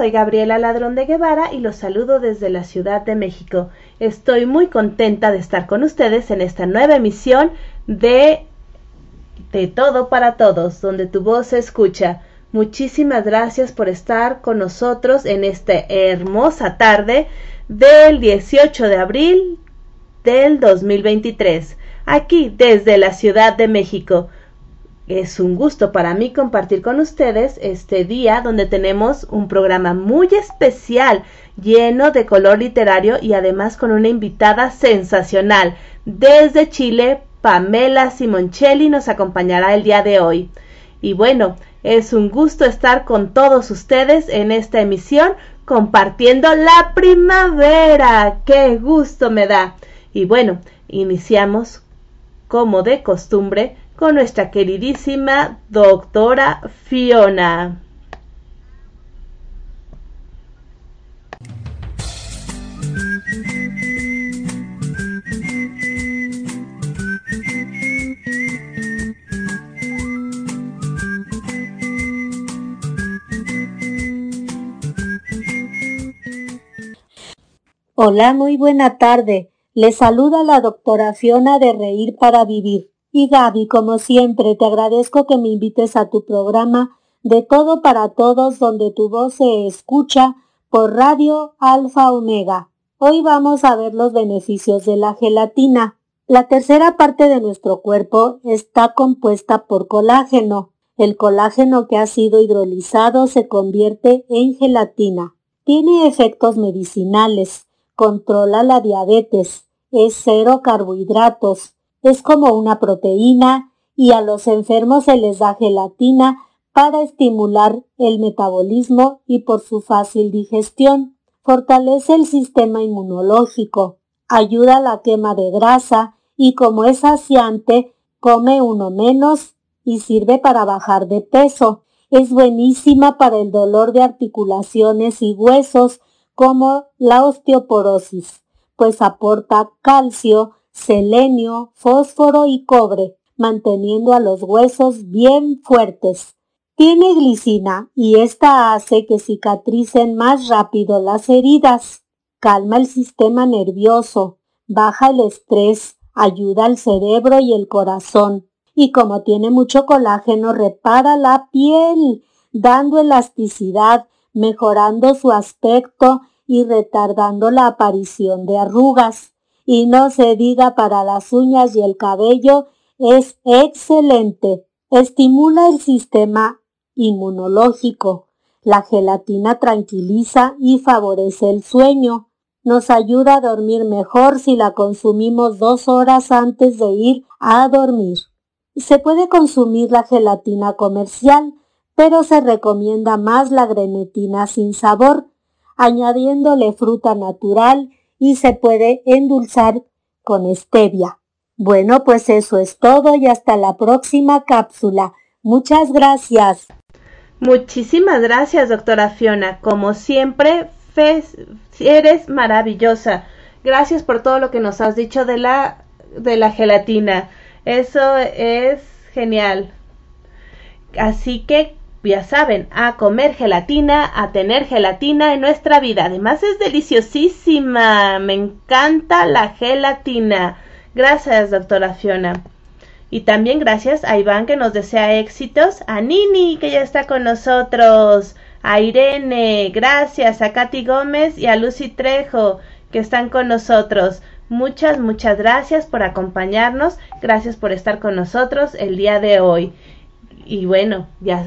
Soy Gabriela Ladrón de Guevara y los saludo desde la Ciudad de México. Estoy muy contenta de estar con ustedes en esta nueva emisión de De Todo para Todos, donde tu voz se escucha. Muchísimas gracias por estar con nosotros en esta hermosa tarde del 18 de abril del 2023, aquí desde la Ciudad de México. Es un gusto para mí compartir con ustedes este día donde tenemos un programa muy especial, lleno de color literario y además con una invitada sensacional. Desde Chile, Pamela Simoncelli nos acompañará el día de hoy. Y bueno, es un gusto estar con todos ustedes en esta emisión compartiendo la primavera. ¡Qué gusto me da! Y bueno, iniciamos como de costumbre con nuestra queridísima doctora Fiona. Hola, muy buena tarde. Le saluda la doctora Fiona de Reír para Vivir. Y Gaby, como siempre, te agradezco que me invites a tu programa de todo para todos donde tu voz se escucha por Radio Alfa Omega. Hoy vamos a ver los beneficios de la gelatina. La tercera parte de nuestro cuerpo está compuesta por colágeno. El colágeno que ha sido hidrolizado se convierte en gelatina. Tiene efectos medicinales, controla la diabetes, es cero carbohidratos, es como una proteína y a los enfermos se les da gelatina para estimular el metabolismo y por su fácil digestión. Fortalece el sistema inmunológico, ayuda a la quema de grasa y como es saciante, come uno menos y sirve para bajar de peso. Es buenísima para el dolor de articulaciones y huesos como la osteoporosis, pues aporta calcio, selenio, fósforo y cobre, manteniendo a los huesos bien fuertes. Tiene glicina y esta hace que cicatricen más rápido las heridas. Calma el sistema nervioso, baja el estrés, ayuda al cerebro y el corazón. Y como tiene mucho colágeno, repara la piel, dando elasticidad, mejorando su aspecto y retardando la aparición de arrugas y no se diga para las uñas y el cabello, es excelente. Estimula el sistema inmunológico. La gelatina tranquiliza y favorece el sueño. Nos ayuda a dormir mejor si la consumimos dos horas antes de ir a dormir. Se puede consumir la gelatina comercial, pero se recomienda más la grenetina sin sabor, añadiéndole fruta natural y se puede endulzar con stevia. Bueno, pues eso es todo y hasta la próxima cápsula. Muchas gracias. Muchísimas gracias, doctora Fiona. Como siempre, eres maravillosa. Gracias por todo lo que nos has dicho de la, de la gelatina. Eso es genial. Así que ya saben, a comer gelatina, a tener gelatina en nuestra vida. Además es deliciosísima. Me encanta la gelatina. Gracias, doctora Fiona. Y también gracias a Iván que nos desea éxitos, a Nini que ya está con nosotros, a Irene, gracias, a Katy Gómez y a Lucy Trejo que están con nosotros. Muchas, muchas gracias por acompañarnos, gracias por estar con nosotros el día de hoy. Y bueno, ya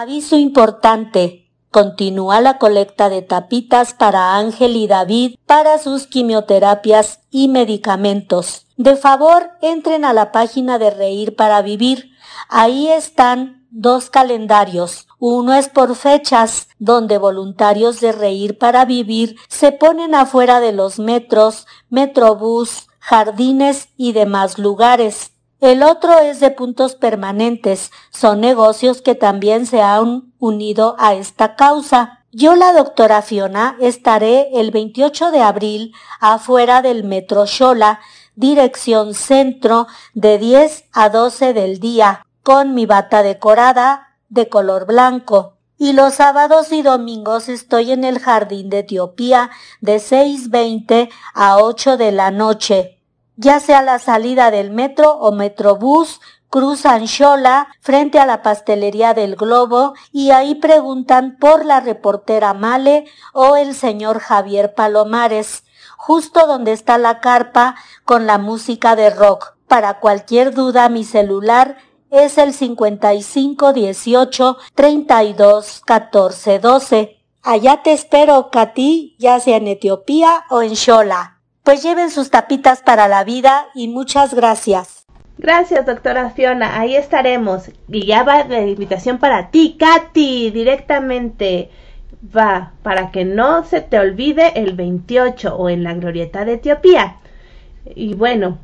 Aviso importante. Continúa la colecta de tapitas para Ángel y David para sus quimioterapias y medicamentos. De favor, entren a la página de Reír para Vivir. Ahí están dos calendarios, Uno es por fechas, donde voluntarios de Reír para Vivir se ponen afuera de los metros, metrobús, jardines y demás lugares. El otro es de puntos permanentes, son negocios que también se han unido a esta causa. Yo, la doctora Fiona, estaré el 28 de abril afuera del Metro Xola, dirección centro, de 10 a 12 del día, con mi bata decorada de color blanco. Y los sábados y domingos estoy en el Jardín de Etiopía de 6.20 a 8 de la noche ya sea la salida del metro o metrobús, cruzan Xola frente a la pastelería del Globo y ahí preguntan por la reportera Male o el señor Javier Palomares, justo donde está la carpa con la música de rock. Para cualquier duda mi celular es el 55 18 32 14 12. Allá te espero, Katy, ya sea en Etiopía o en Xola. Pues lleven sus tapitas para la vida y muchas gracias. Gracias, doctora Fiona. Ahí estaremos. Y ya va la invitación para ti, Katy, directamente. Va, para que no se te olvide el 28 o en la glorieta de Etiopía. Y bueno,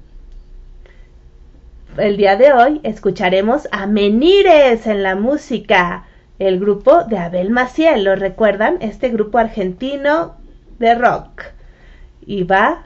el día de hoy escucharemos a Menires en la música, el grupo de Abel Maciel. ¿Lo recuerdan? Este grupo argentino de rock. Y va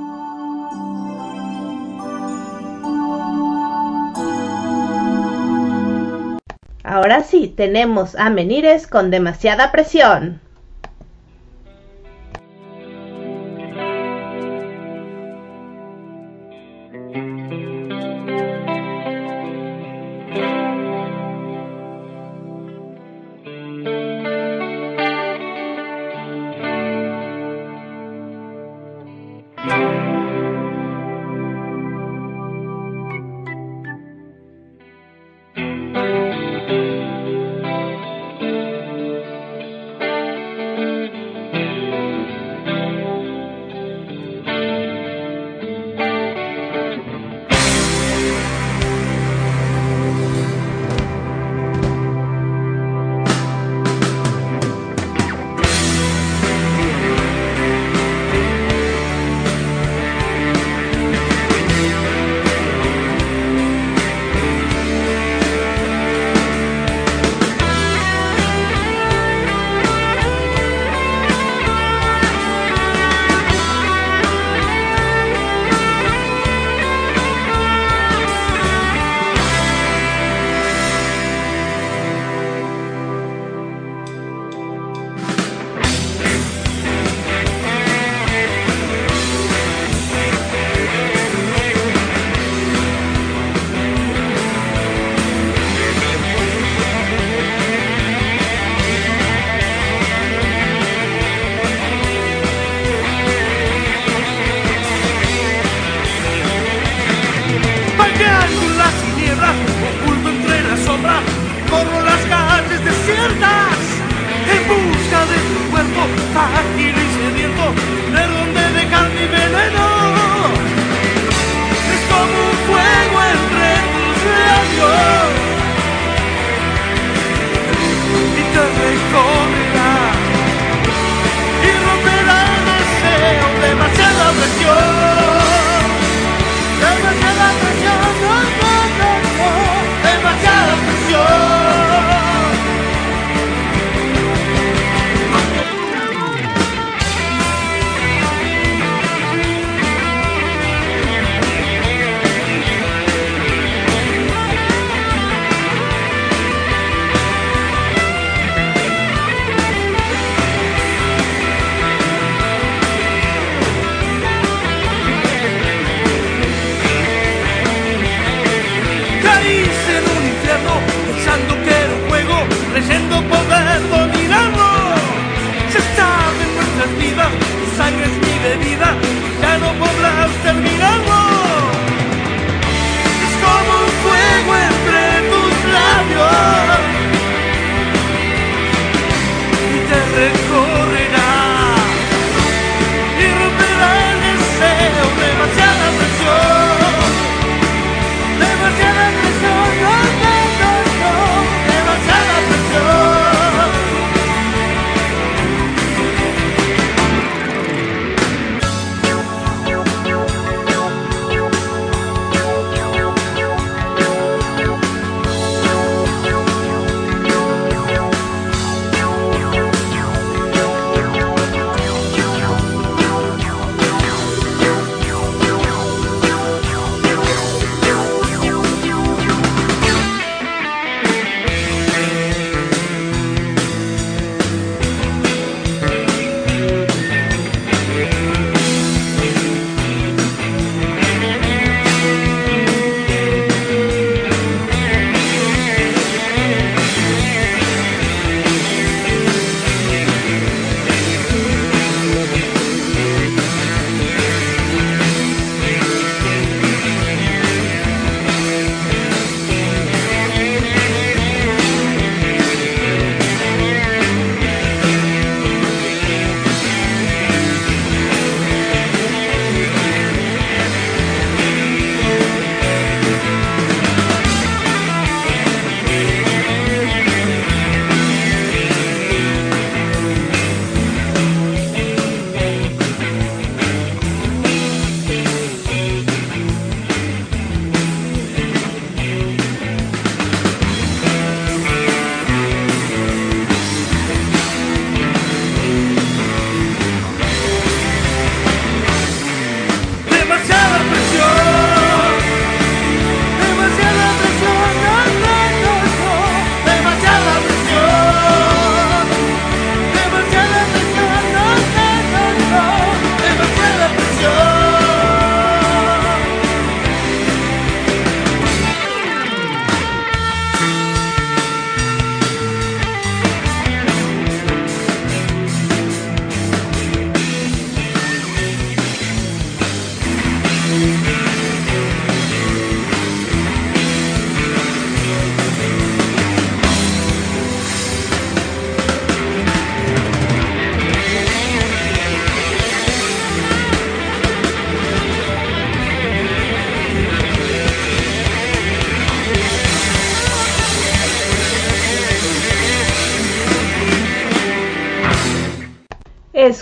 Ahora sí, tenemos a Menires con demasiada presión.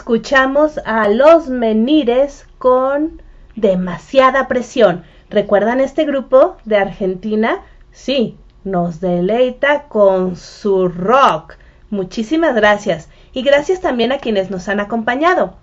Escuchamos a los menires con demasiada presión. ¿Recuerdan este grupo de Argentina? Sí, nos deleita con su rock. Muchísimas gracias. Y gracias también a quienes nos han acompañado.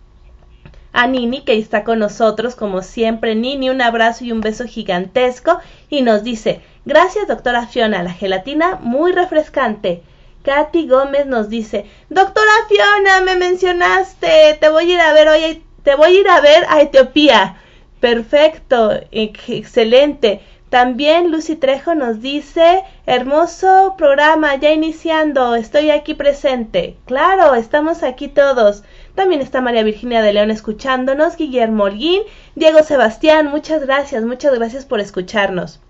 A Nini, que está con nosotros como siempre. Nini, un abrazo y un beso gigantesco. Y nos dice, gracias doctora Fiona, la gelatina muy refrescante. Katy Gómez nos dice, doctora Fiona, me mencionaste, te voy a ir a ver hoy, te voy a ir a ver a Etiopía. Perfecto, excelente. También Lucy Trejo nos dice, hermoso programa, ya iniciando, estoy aquí presente. Claro, estamos aquí todos. También está María Virginia de León escuchándonos, Guillermo Holguín, Diego Sebastián, muchas gracias, muchas gracias por escucharnos.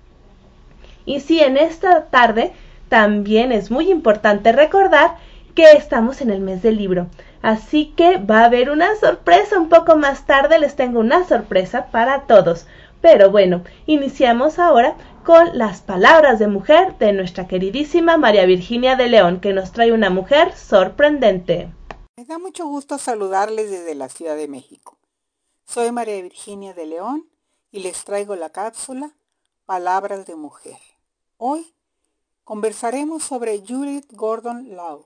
Y sí, en esta tarde también es muy importante recordar que estamos en el mes del libro. Así que va a haber una sorpresa un poco más tarde. Les tengo una sorpresa para todos. Pero bueno, iniciamos ahora con las palabras de mujer de nuestra queridísima María Virginia de León, que nos trae una mujer sorprendente. Me da mucho gusto saludarles desde la Ciudad de México. Soy María Virginia de León y les traigo la cápsula Palabras de Mujer. Hoy conversaremos sobre Judith Gordon Lowe,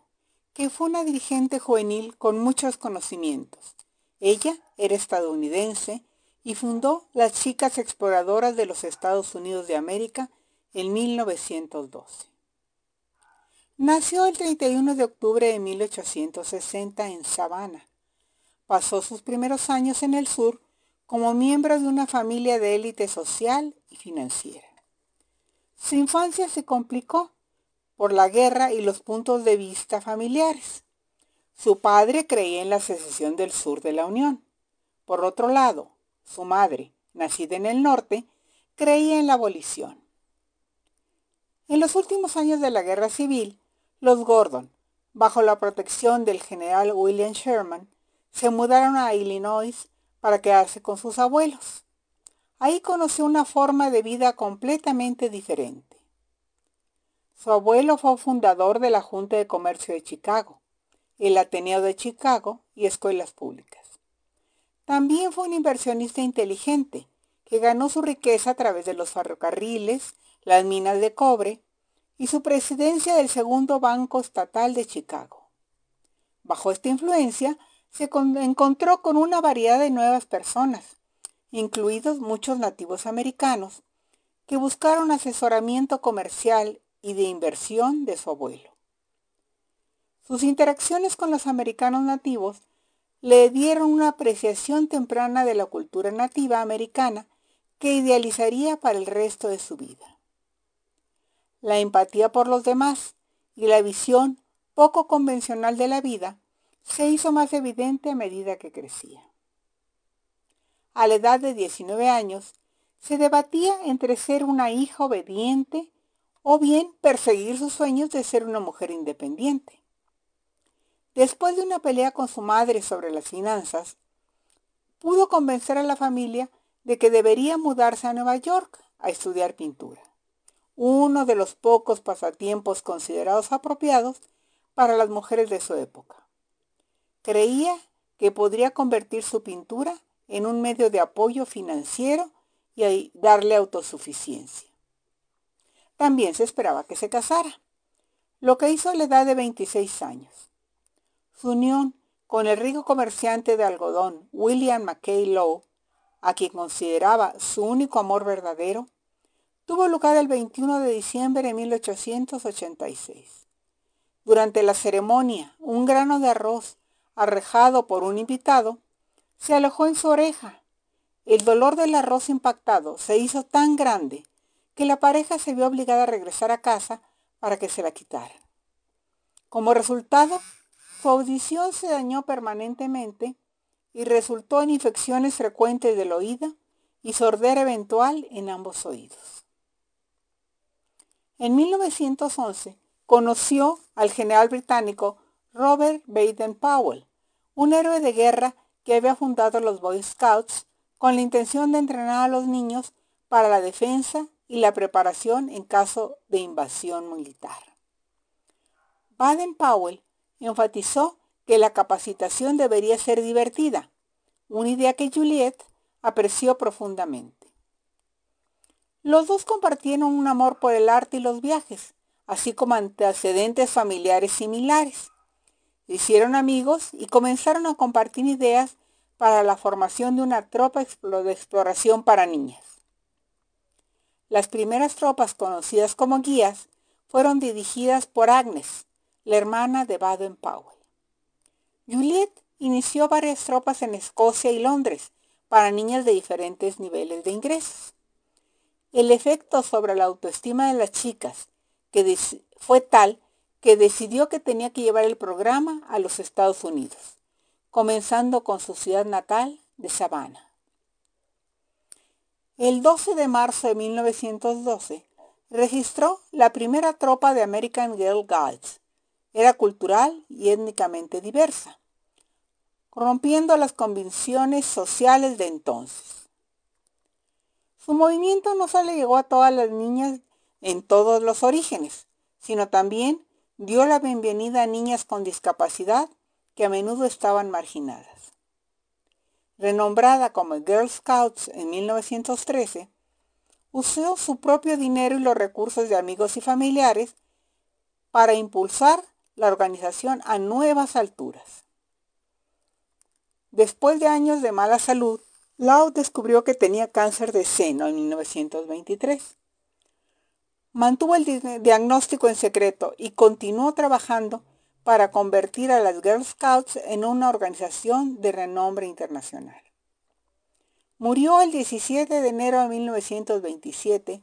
que fue una dirigente juvenil con muchos conocimientos. Ella era estadounidense y fundó las Chicas Exploradoras de los Estados Unidos de América en 1912. Nació el 31 de octubre de 1860 en Savannah. Pasó sus primeros años en el sur como miembro de una familia de élite social y financiera. Su infancia se complicó por la guerra y los puntos de vista familiares. Su padre creía en la secesión del sur de la Unión. Por otro lado, su madre, nacida en el norte, creía en la abolición. En los últimos años de la guerra civil, los Gordon, bajo la protección del general William Sherman, se mudaron a Illinois para quedarse con sus abuelos. Ahí conoció una forma de vida completamente diferente. Su abuelo fue fundador de la Junta de Comercio de Chicago, el Ateneo de Chicago y escuelas públicas. También fue un inversionista inteligente que ganó su riqueza a través de los ferrocarriles, las minas de cobre y su presidencia del segundo Banco Estatal de Chicago. Bajo esta influencia, se encontró con una variedad de nuevas personas, incluidos muchos nativos americanos, que buscaron asesoramiento comercial y de inversión de su abuelo. Sus interacciones con los americanos nativos le dieron una apreciación temprana de la cultura nativa americana que idealizaría para el resto de su vida. La empatía por los demás y la visión poco convencional de la vida se hizo más evidente a medida que crecía a la edad de 19 años, se debatía entre ser una hija obediente o bien perseguir sus sueños de ser una mujer independiente. Después de una pelea con su madre sobre las finanzas, pudo convencer a la familia de que debería mudarse a Nueva York a estudiar pintura, uno de los pocos pasatiempos considerados apropiados para las mujeres de su época. Creía que podría convertir su pintura en un medio de apoyo financiero y darle autosuficiencia. También se esperaba que se casara, lo que hizo a la edad de 26 años. Su unión con el rico comerciante de algodón William McKay Lowe, a quien consideraba su único amor verdadero, tuvo lugar el 21 de diciembre de 1886. Durante la ceremonia, un grano de arroz arrejado por un invitado se alojó en su oreja. El dolor del arroz impactado se hizo tan grande que la pareja se vio obligada a regresar a casa para que se la quitara. Como resultado, su audición se dañó permanentemente y resultó en infecciones frecuentes del oído y sordera eventual en ambos oídos. En 1911 conoció al general británico Robert Baden-Powell, un héroe de guerra que había fundado los Boy Scouts con la intención de entrenar a los niños para la defensa y la preparación en caso de invasión militar. Baden-Powell enfatizó que la capacitación debería ser divertida, una idea que Juliet apreció profundamente. Los dos compartieron un amor por el arte y los viajes, así como antecedentes familiares similares. Hicieron amigos y comenzaron a compartir ideas para la formación de una tropa de exploración para niñas. Las primeras tropas conocidas como guías fueron dirigidas por Agnes, la hermana de Baden Powell. Juliet inició varias tropas en Escocia y Londres para niñas de diferentes niveles de ingresos. El efecto sobre la autoestima de las chicas que fue tal que decidió que tenía que llevar el programa a los Estados Unidos, comenzando con su ciudad natal de Savannah. El 12 de marzo de 1912 registró la primera tropa de American Girl Guides. Era cultural y étnicamente diversa, rompiendo las convicciones sociales de entonces. Su movimiento no solo llegó a todas las niñas en todos los orígenes, sino también dio la bienvenida a niñas con discapacidad que a menudo estaban marginadas. Renombrada como Girl Scouts en 1913, usó su propio dinero y los recursos de amigos y familiares para impulsar la organización a nuevas alturas. Después de años de mala salud, Lau descubrió que tenía cáncer de seno en 1923. Mantuvo el diagnóstico en secreto y continuó trabajando para convertir a las Girl Scouts en una organización de renombre internacional. Murió el 17 de enero de 1927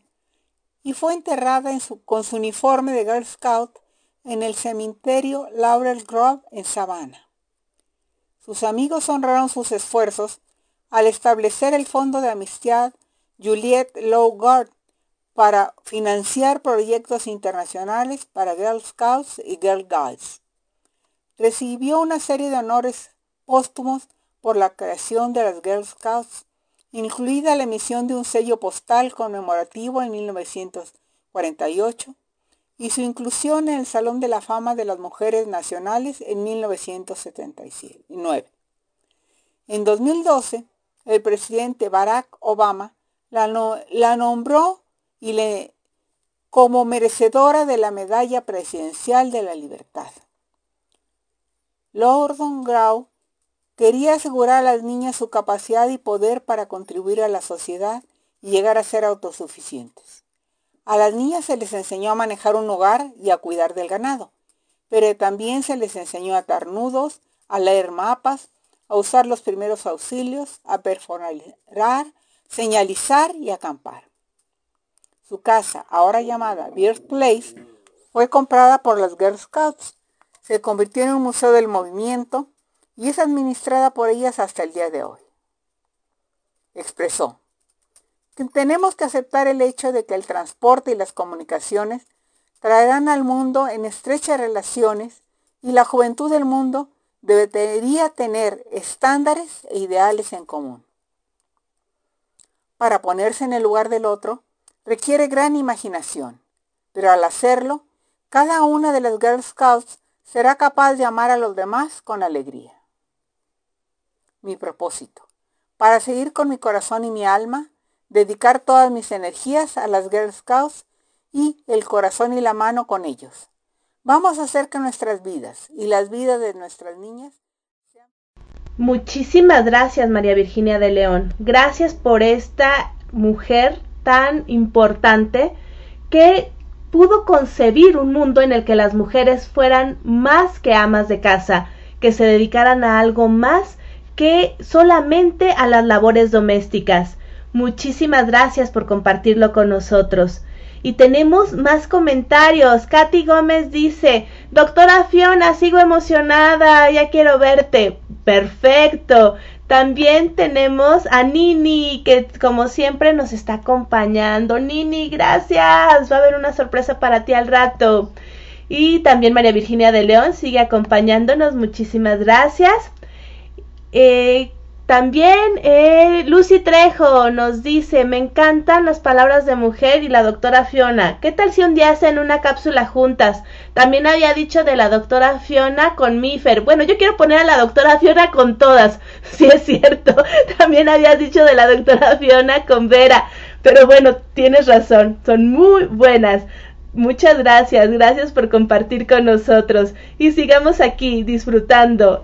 y fue enterrada con su uniforme de Girl Scout en el cementerio Laurel Grove en Savannah. Sus amigos honraron sus esfuerzos al establecer el Fondo de Amistad Juliette Guard para financiar proyectos internacionales para Girl Scouts y Girl Guides. Recibió una serie de honores póstumos por la creación de las Girl Scouts incluida la emisión de un sello postal conmemorativo en 1948 y su inclusión en el Salón de la Fama de las Mujeres Nacionales en 1979. En 2012, el presidente Barack Obama la, nombró y le, como merecedora de la Medalla Presidencial de la Libertad. Lordon Grau Quería asegurar a las niñas su capacidad y poder para contribuir a la sociedad y llegar a ser autosuficientes. A las niñas se les enseñó a manejar un hogar y a cuidar del ganado, pero también se les enseñó a atar nudos, a leer mapas, a usar los primeros auxilios, a perforar, señalizar y acampar. Su casa, ahora llamada Place, fue comprada por las Girl Scouts. Se convirtió en un museo del movimiento y es administrada por ellas hasta el día de hoy. Expresó tenemos que aceptar el hecho de que el transporte y las comunicaciones traerán al mundo en estrechas relaciones y la juventud del mundo debería tener estándares e ideales en común. Para ponerse en el lugar del otro requiere gran imaginación, pero al hacerlo, cada una de las Girl Scouts será capaz de amar a los demás con alegría mi propósito. Para seguir con mi corazón y mi alma, dedicar todas mis energías a las Girl Scouts y el corazón y la mano con ellos. Vamos a hacer que nuestras vidas y las vidas de nuestras niñas sean... Muchísimas gracias María Virginia de León. Gracias por esta mujer tan importante que pudo concebir un mundo en el que las mujeres fueran más que amas de casa, que se dedicaran a algo más que solamente a las labores domésticas. Muchísimas gracias por compartirlo con nosotros. Y tenemos más comentarios. Katy Gómez dice, doctora Fiona, sigo emocionada, ya quiero verte. Perfecto. También tenemos a Nini, que como siempre nos está acompañando. Nini, gracias. Va a haber una sorpresa para ti al rato. Y también María Virginia de León sigue acompañándonos. Muchísimas gracias. Eh, También eh, Lucy Trejo nos dice, me encantan las palabras de mujer y la doctora Fiona. ¿Qué tal si un día hacen una cápsula juntas? También había dicho de la doctora Fiona con Mifer. Bueno, yo quiero poner a la doctora Fiona con todas, si es cierto. También había dicho de la doctora Fiona con Vera. Pero bueno, tienes razón, son muy buenas. Muchas gracias, gracias por compartir con nosotros y sigamos aquí disfrutando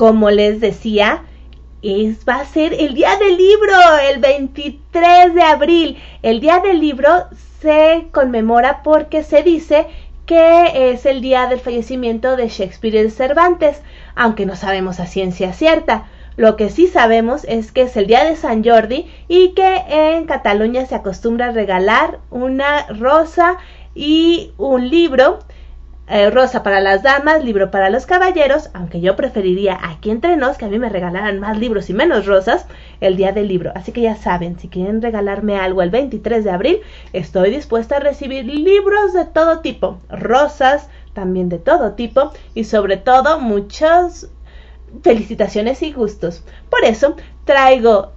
Como les decía, es, va a ser el día del libro, el 23 de abril. El día del libro se conmemora porque se dice que es el día del fallecimiento de Shakespeare y de Cervantes, aunque no sabemos a ciencia cierta. Lo que sí sabemos es que es el día de San Jordi y que en Cataluña se acostumbra regalar una rosa y un libro. Eh, rosa para las damas, libro para los caballeros, aunque yo preferiría aquí entre nos que a mí me regalaran más libros y menos rosas el día del libro. Así que ya saben, si quieren regalarme algo el 23 de abril, estoy dispuesta a recibir libros de todo tipo, rosas también de todo tipo y sobre todo muchos felicitaciones y gustos. Por eso traigo,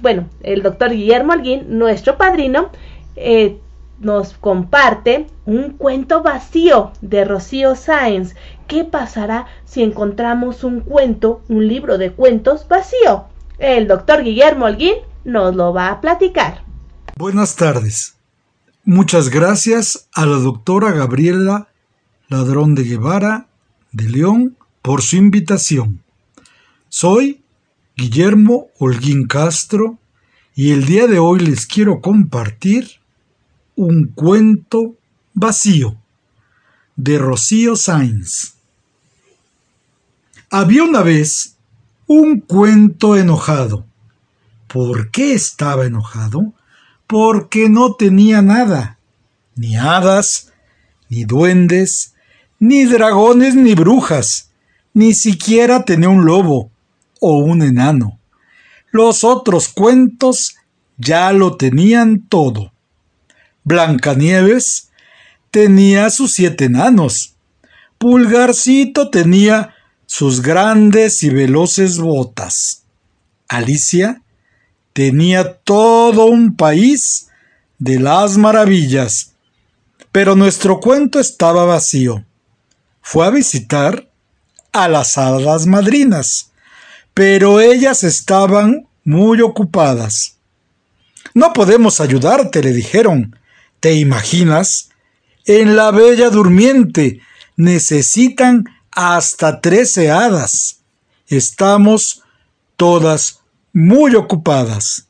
bueno, el doctor Guillermo Alguín, nuestro padrino, eh, nos comparte un cuento vacío de Rocío Sáenz. ¿Qué pasará si encontramos un cuento, un libro de cuentos vacío? El doctor Guillermo Alguín nos lo va a platicar. Buenas tardes. Muchas gracias a la doctora Gabriela Ladrón de Guevara de León por su invitación. Soy Guillermo Holguín Castro y el día de hoy les quiero compartir un cuento vacío de Rocío Sainz. Había una vez un cuento enojado. ¿Por qué estaba enojado? Porque no tenía nada, ni hadas, ni duendes, ni dragones, ni brujas, ni siquiera tenía un lobo, o un enano. Los otros cuentos ya lo tenían todo. Blancanieves tenía sus siete enanos. Pulgarcito tenía sus grandes y veloces botas. Alicia tenía todo un país de las maravillas. Pero nuestro cuento estaba vacío. Fue a visitar a las hadas madrinas pero ellas estaban muy ocupadas. No podemos ayudarte, le dijeron. ¿Te imaginas? En la Bella Durmiente necesitan hasta trece hadas. Estamos todas muy ocupadas.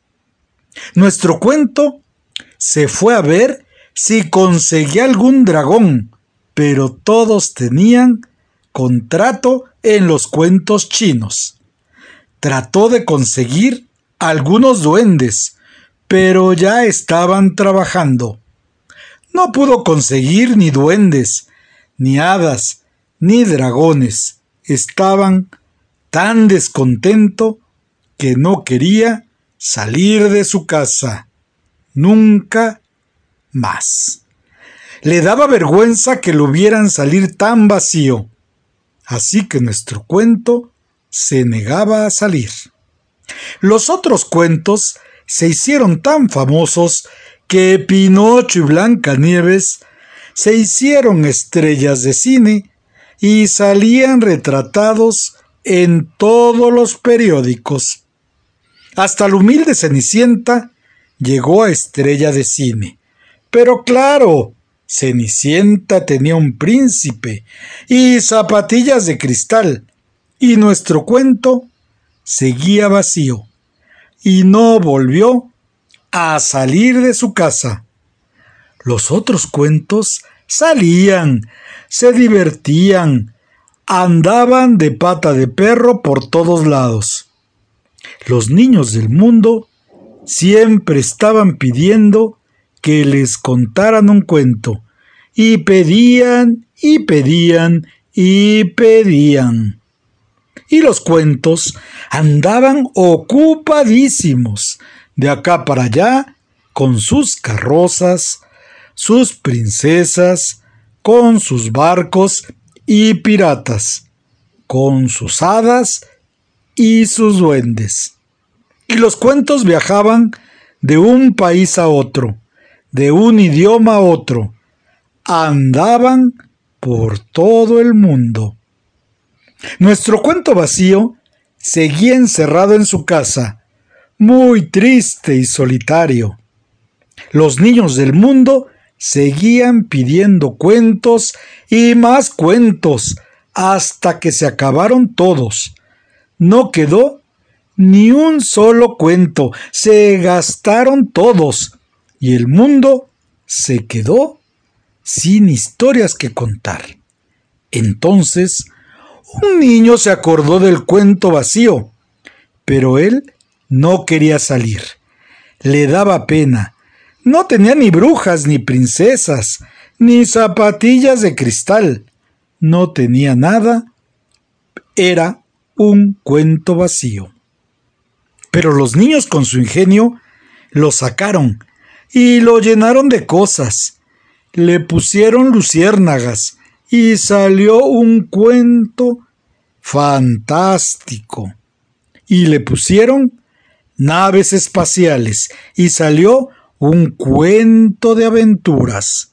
Nuestro cuento se fue a ver si conseguía algún dragón, pero todos tenían contrato en los cuentos chinos trató de conseguir algunos duendes, pero ya estaban trabajando. No pudo conseguir ni duendes, ni hadas, ni dragones. Estaban tan descontento que no quería salir de su casa. Nunca más. Le daba vergüenza que lo vieran salir tan vacío. Así que nuestro cuento se negaba a salir. Los otros cuentos se hicieron tan famosos que Pinocho y Blancanieves se hicieron estrellas de cine y salían retratados en todos los periódicos. Hasta la humilde Cenicienta llegó a estrella de cine. Pero claro, Cenicienta tenía un príncipe y zapatillas de cristal, y nuestro cuento seguía vacío y no volvió a salir de su casa. Los otros cuentos salían, se divertían, andaban de pata de perro por todos lados. Los niños del mundo siempre estaban pidiendo que les contaran un cuento, y pedían y pedían y pedían. Y los cuentos andaban ocupadísimos de acá para allá con sus carrozas, sus princesas, con sus barcos y piratas, con sus hadas y sus duendes. Y los cuentos viajaban de un país a otro, de un idioma a otro, andaban por todo el mundo. Nuestro cuento vacío seguía encerrado en su casa, muy triste y solitario. Los niños del mundo seguían pidiendo cuentos y más cuentos hasta que se acabaron todos. No quedó ni un solo cuento, se gastaron todos y el mundo se quedó sin historias que contar. Entonces, un niño se acordó del cuento vacío, pero él no quería salir. Le daba pena. No tenía ni brujas, ni princesas, ni zapatillas de cristal. No tenía nada. Era un cuento vacío. Pero los niños con su ingenio lo sacaron y lo llenaron de cosas le pusieron luciérnagas y salió un cuento fantástico. Y le pusieron naves espaciales y salió un cuento de aventuras.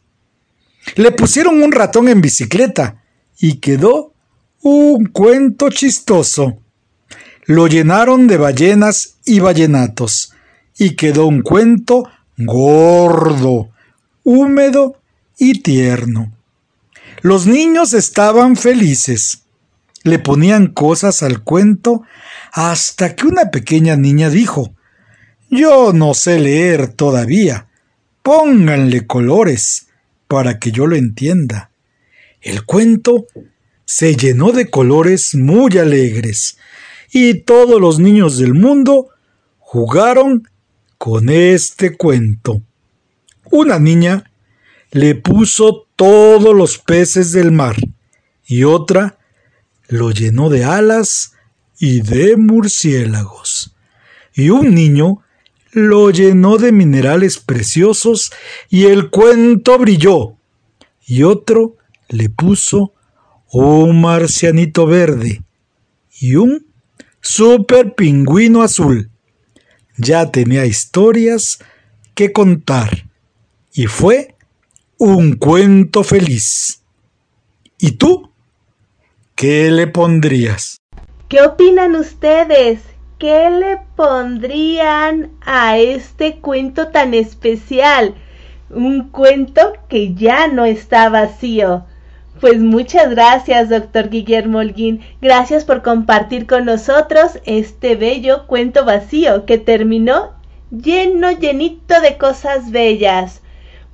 Le pusieron un ratón en bicicleta y quedó un cuento chistoso. Lo llenaron de ballenas y ballenatos y quedó un cuento gordo, húmedo y tierno. Los niños estaban felices. Le ponían cosas al cuento hasta que una pequeña niña dijo Yo no sé leer todavía. Pónganle colores para que yo lo entienda. El cuento se llenó de colores muy alegres y todos los niños del mundo jugaron con este cuento. Una niña le puso todos los peces del mar y otra lo llenó de alas y de murciélagos. Y un niño lo llenó de minerales preciosos y el cuento brilló. Y otro le puso un marcianito verde y un super pingüino azul. Ya tenía historias que contar y fue un cuento feliz. ¿Y tú? ¿Qué le pondrías? ¿Qué opinan ustedes? ¿Qué le pondrían a este cuento tan especial? Un cuento que ya no está vacío. Pues muchas gracias, doctor Guillermo Holguín. Gracias por compartir con nosotros este bello cuento vacío que terminó lleno, llenito de cosas bellas.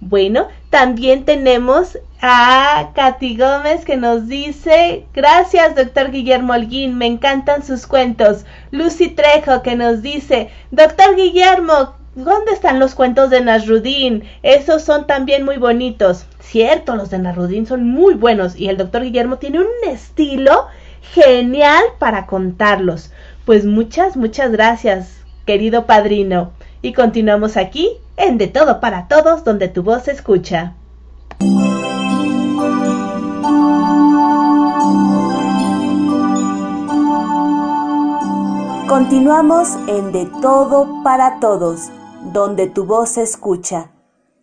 Bueno, también tenemos a Katy Gómez que nos dice, gracias doctor Guillermo Holguín, me encantan sus cuentos. Lucy Trejo que nos dice, doctor Guillermo, ¿dónde están los cuentos de Nasrudin? Esos son también muy bonitos. Cierto, los de Nasrudin son muy buenos y el doctor Guillermo tiene un estilo genial para contarlos. Pues muchas, muchas gracias, querido padrino. Y continuamos aquí en De Todo para Todos, donde tu voz se escucha. Continuamos en De Todo para Todos, donde tu voz se escucha.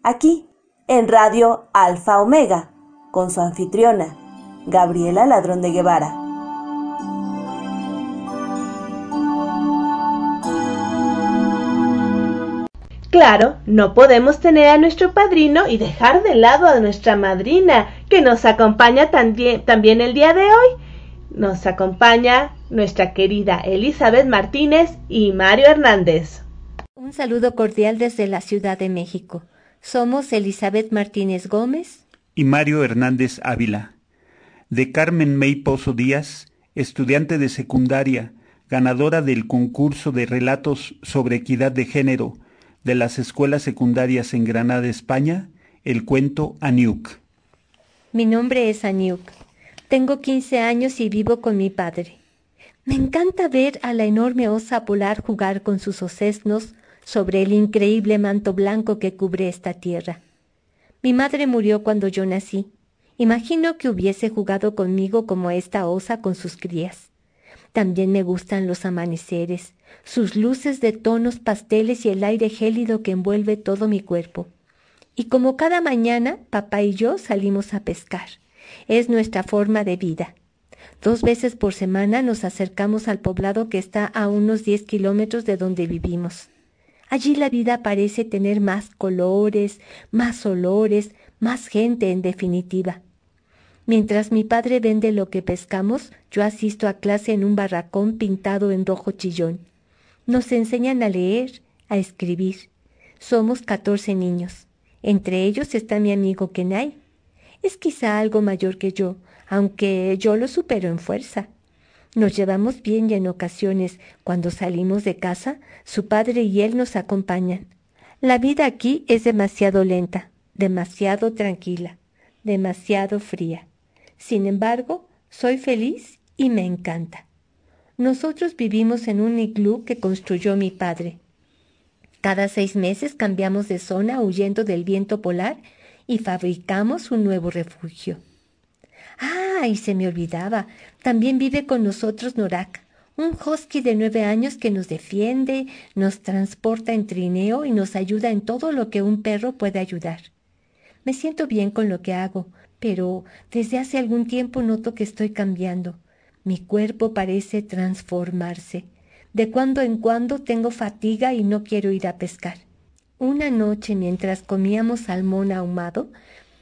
Aquí, en Radio Alfa Omega, con su anfitriona, Gabriela Ladrón de Guevara. Claro, no podemos tener a nuestro padrino y dejar de lado a nuestra madrina, que nos acompaña también, también el día de hoy. Nos acompaña nuestra querida Elizabeth Martínez y Mario Hernández. Un saludo cordial desde la Ciudad de México. Somos Elizabeth Martínez Gómez y Mario Hernández Ávila. de Carmen May Pozo Díaz, estudiante de secundaria, ganadora del concurso de relatos sobre equidad de género de las escuelas secundarias en Granada, España, el cuento Aniuk. Mi nombre es Aniuk. Tengo 15 años y vivo con mi padre. Me encanta ver a la enorme osa polar jugar con sus ocesnos sobre el increíble manto blanco que cubre esta tierra. Mi madre murió cuando yo nací. Imagino que hubiese jugado conmigo como esta osa con sus crías. También me gustan los amaneceres, sus luces de tonos pasteles y el aire gélido que envuelve todo mi cuerpo. Y como cada mañana, papá y yo salimos a pescar. Es nuestra forma de vida. Dos veces por semana nos acercamos al poblado que está a unos diez kilómetros de donde vivimos. Allí la vida parece tener más colores, más olores, más gente en definitiva. Mientras mi padre vende lo que pescamos, yo asisto a clase en un barracón pintado en rojo chillón. Nos enseñan a leer, a escribir. Somos catorce niños. Entre ellos está mi amigo Kenai. Es quizá algo mayor que yo, aunque yo lo supero en fuerza. Nos llevamos bien y en ocasiones, cuando salimos de casa, su padre y él nos acompañan. La vida aquí es demasiado lenta, demasiado tranquila, demasiado fría. Sin embargo, soy feliz y me encanta. Nosotros vivimos en un iglú que construyó mi padre. Cada seis meses cambiamos de zona huyendo del viento polar y fabricamos un nuevo refugio. Ah, y se me olvidaba, también vive con nosotros Norak, un husky de nueve años que nos defiende, nos transporta en trineo y nos ayuda en todo lo que un perro puede ayudar. Me siento bien con lo que hago, pero desde hace algún tiempo noto que estoy cambiando. Mi cuerpo parece transformarse. De cuando en cuando tengo fatiga y no quiero ir a pescar. Una noche mientras comíamos salmón ahumado,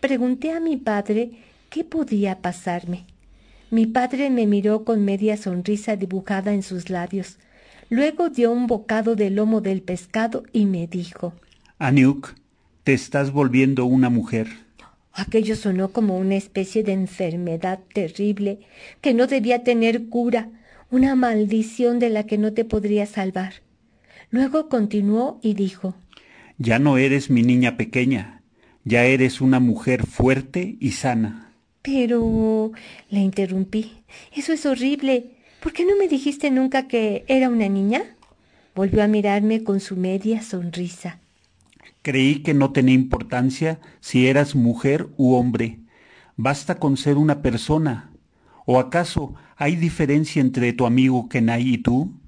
pregunté a mi padre ¿Qué podía pasarme? Mi padre me miró con media sonrisa dibujada en sus labios. Luego dio un bocado del lomo del pescado y me dijo Aniuk, te estás volviendo una mujer. Aquello sonó como una especie de enfermedad terrible que no debía tener cura, una maldición de la que no te podría salvar. Luego continuó y dijo Ya no eres mi niña pequeña, ya eres una mujer fuerte y sana. Pero... le interrumpí. Eso es horrible. ¿Por qué no me dijiste nunca que era una niña? Volvió a mirarme con su media sonrisa. Creí que no tenía importancia si eras mujer u hombre. Basta con ser una persona. ¿O acaso hay diferencia entre tu amigo Kenai y tú?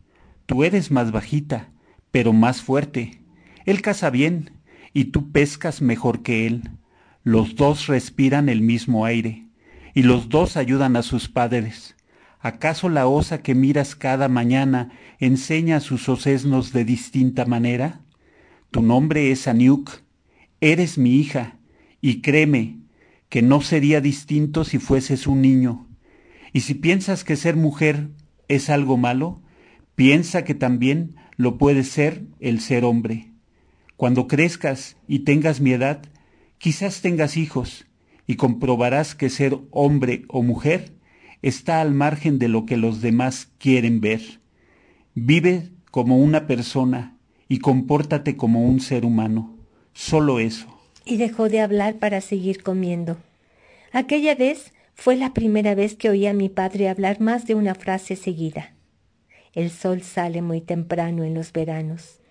Tú eres más bajita, pero más fuerte. Él caza bien, y tú pescas mejor que él. Los dos respiran el mismo aire, y los dos ayudan a sus padres. ¿Acaso la osa que miras cada mañana enseña a sus ocesnos de distinta manera? Tu nombre es Aniuk, eres mi hija, y créeme que no sería distinto si fueses un niño. Y si piensas que ser mujer es algo malo, piensa que también lo puede ser el ser hombre. Cuando crezcas y tengas mi edad, Quizás tengas hijos y comprobarás que ser hombre o mujer está al margen de lo que los demás quieren ver. Vive como una persona y compórtate como un ser humano. Solo eso. Y dejó de hablar para seguir comiendo. Aquella vez fue la primera vez que oí a mi padre hablar más de una frase seguida. El sol sale muy temprano en los veranos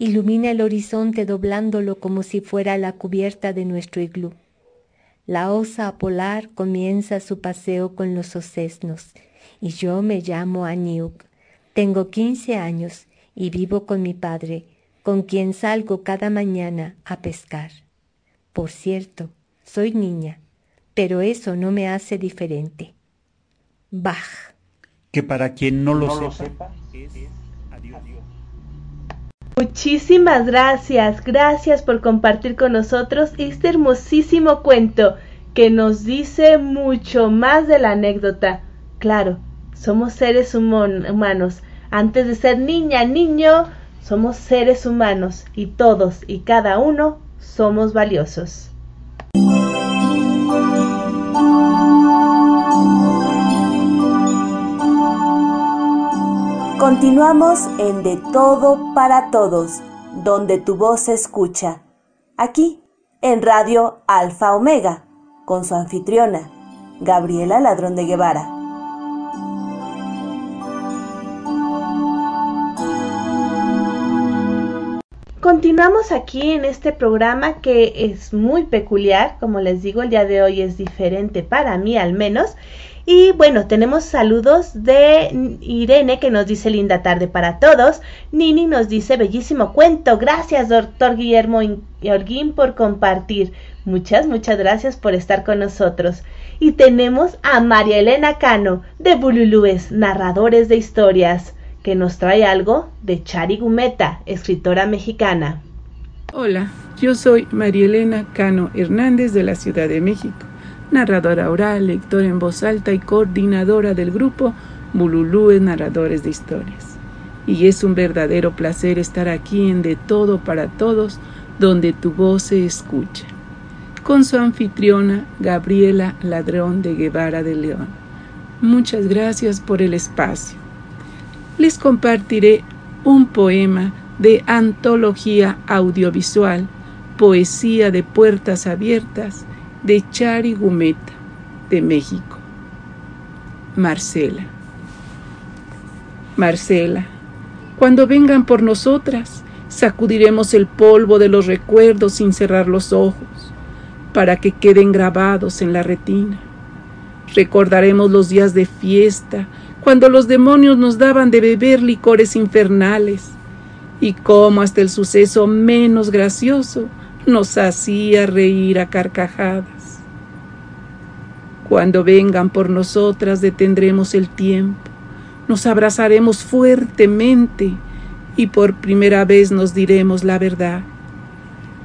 ilumina el horizonte doblándolo como si fuera la cubierta de nuestro iglú. La osa polar comienza su paseo con los ocesnos y yo me llamo Aniuk. Tengo quince años y vivo con mi padre, con quien salgo cada mañana a pescar. Por cierto, soy niña, pero eso no me hace diferente. Bach. Que para quien no lo, sepa, es Muchísimas gracias, gracias por compartir con nosotros este hermosísimo cuento que nos dice mucho más de la anécdota. Claro, somos seres humanos. Antes de ser niña, niño, somos seres humanos y todos y cada uno somos valiosos. Continuamos en De Todo para Todos, donde tu voz se escucha. Aquí, en Radio Alfa Omega, con su anfitriona, Gabriela Ladrón de Guevara. Continuamos aquí en este programa que es muy peculiar, como les digo, el día de hoy es diferente para mí al menos. Y bueno, tenemos saludos de Irene que nos dice linda tarde para todos. Nini nos dice bellísimo cuento. Gracias, doctor Guillermo Orguín, por compartir. Muchas, muchas gracias por estar con nosotros. Y tenemos a María Elena Cano de Bululúes, narradores de historias que nos trae algo de Chari Gumeta, escritora mexicana. Hola, yo soy María Elena Cano Hernández de la Ciudad de México, narradora oral, lectora en voz alta y coordinadora del grupo Bululúes Narradores de Historias. Y es un verdadero placer estar aquí en De Todo para Todos, donde tu voz se escucha, con su anfitriona Gabriela Ladrón de Guevara de León. Muchas gracias por el espacio les compartiré un poema de antología audiovisual, Poesía de Puertas Abiertas, de Chari Gumeta, de México. Marcela. Marcela, cuando vengan por nosotras, sacudiremos el polvo de los recuerdos sin cerrar los ojos, para que queden grabados en la retina. Recordaremos los días de fiesta, cuando los demonios nos daban de beber licores infernales, y cómo hasta el suceso menos gracioso nos hacía reír a carcajadas. Cuando vengan por nosotras detendremos el tiempo, nos abrazaremos fuertemente y por primera vez nos diremos la verdad.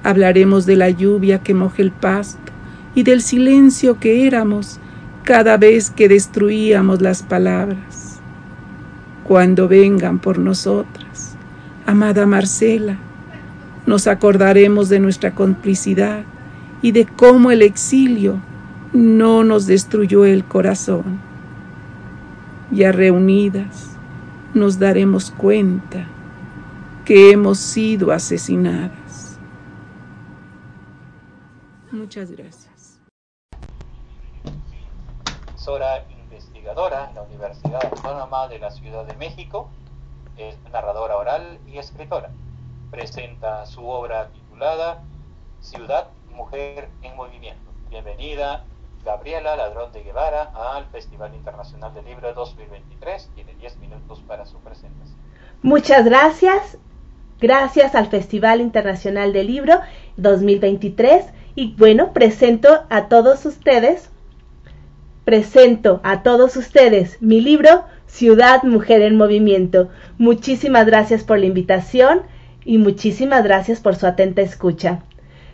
Hablaremos de la lluvia que moja el pasto y del silencio que éramos cada vez que destruíamos las palabras. Cuando vengan por nosotras, amada Marcela, nos acordaremos de nuestra complicidad y de cómo el exilio no nos destruyó el corazón. Ya reunidas nos daremos cuenta que hemos sido asesinadas. Muchas gracias investigadora en la Universidad Autónoma de la Ciudad de México, narradora oral y escritora. Presenta su obra titulada Ciudad, Mujer en Movimiento. Bienvenida, Gabriela Ladrón de Guevara, al Festival Internacional del Libro 2023. Tiene 10 minutos para su presentación. Muchas gracias. Gracias al Festival Internacional del Libro 2023. Y bueno, presento a todos ustedes presento a todos ustedes mi libro Ciudad Mujer en Movimiento. Muchísimas gracias por la invitación y muchísimas gracias por su atenta escucha.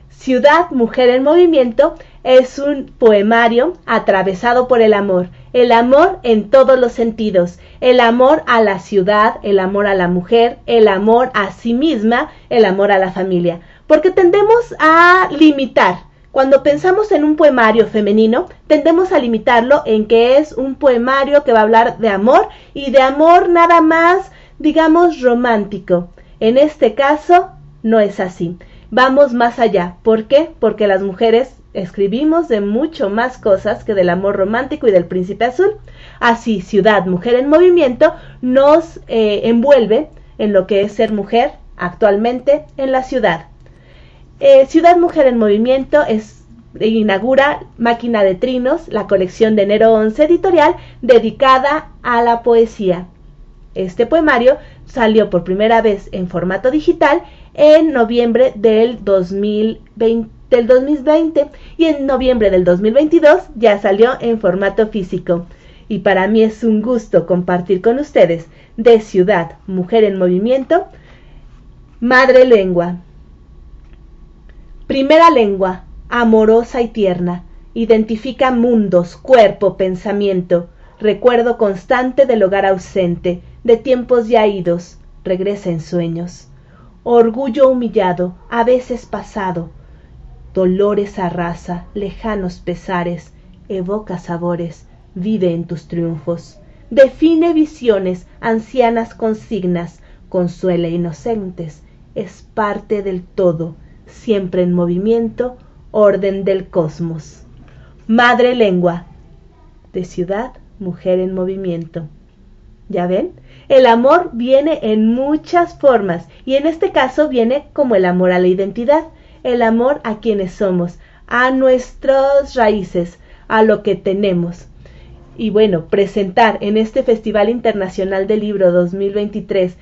Ciudad Mujer en Movimiento es un poemario atravesado por el amor, el amor en todos los sentidos, el amor a la ciudad, el amor a la mujer, el amor a sí misma, el amor a la familia, porque tendemos a limitar cuando pensamos en un poemario femenino, tendemos a limitarlo en que es un poemario que va a hablar de amor y de amor nada más, digamos, romántico. En este caso, no es así. Vamos más allá. ¿Por qué? Porque las mujeres escribimos de mucho más cosas que del amor romántico y del príncipe azul. Así, Ciudad, Mujer en Movimiento nos eh, envuelve en lo que es ser mujer actualmente en la ciudad. Eh, ciudad Mujer en Movimiento es, inaugura Máquina de Trinos, la colección de enero 11 editorial dedicada a la poesía. Este poemario salió por primera vez en formato digital en noviembre del 2020, del 2020 y en noviembre del 2022 ya salió en formato físico. Y para mí es un gusto compartir con ustedes de Ciudad Mujer en Movimiento, Madre Lengua, Primera lengua, amorosa y tierna, identifica mundos, cuerpo, pensamiento, recuerdo constante del hogar ausente, de tiempos ya idos, regresa en sueños. Orgullo humillado, a veces pasado, dolores arrasa, lejanos pesares, evoca sabores, vive en tus triunfos. define visiones, ancianas consignas, consuela inocentes, es parte del todo, siempre en movimiento, orden del cosmos. Madre lengua, de ciudad, mujer en movimiento. ¿Ya ven? El amor viene en muchas formas y en este caso viene como el amor a la identidad, el amor a quienes somos, a nuestras raíces, a lo que tenemos. Y bueno, presentar en este Festival Internacional del Libro 2023,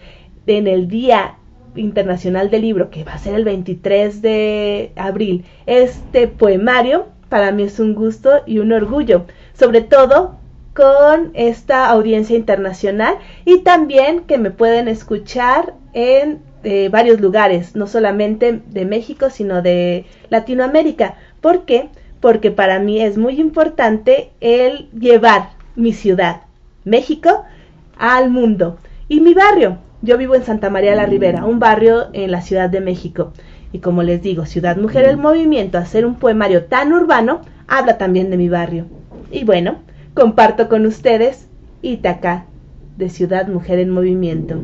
en el Día Internacional del Libro, que va a ser el 23 de abril, este poemario, para mí es un gusto y un orgullo, sobre todo con esta audiencia internacional y también que me pueden escuchar en eh, varios lugares, no solamente de México, sino de Latinoamérica. ¿Por qué? Porque para mí es muy importante el llevar mi ciudad, México, al mundo. Y mi barrio, yo vivo en Santa María la Ribera, un barrio en la Ciudad de México. Y como les digo, Ciudad Mujer el Movimiento, hacer un poemario tan urbano, habla también de mi barrio. Y bueno, comparto con ustedes Ítaca, de Ciudad Mujer en Movimiento.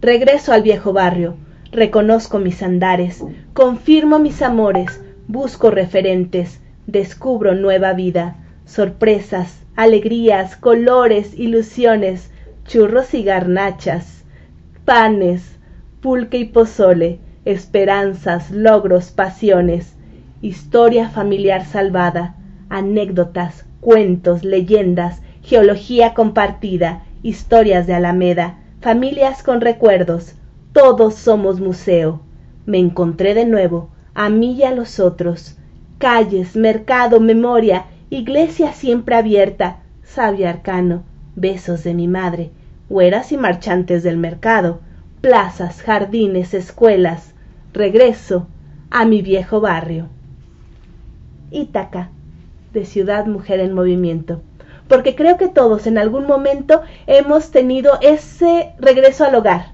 Regreso al viejo barrio, reconozco mis andares, confirmo mis amores, busco referentes, descubro nueva vida, sorpresas, alegrías, colores, ilusiones, churros y garnachas, panes, pulque y pozole, esperanzas, logros, pasiones, historia familiar salvada, anécdotas, cuentos, leyendas, geología compartida, historias de Alameda, familias con recuerdos, todos somos museo. Me encontré de nuevo, a mí y a los otros. Calles, mercado, memoria, iglesia siempre abierta, sabio arcano, besos de mi madre, hueras y marchantes del mercado, plazas, jardines, escuelas, regreso a mi viejo barrio. Ítaca, de Ciudad Mujer en Movimiento, porque creo que todos en algún momento hemos tenido ese regreso al hogar.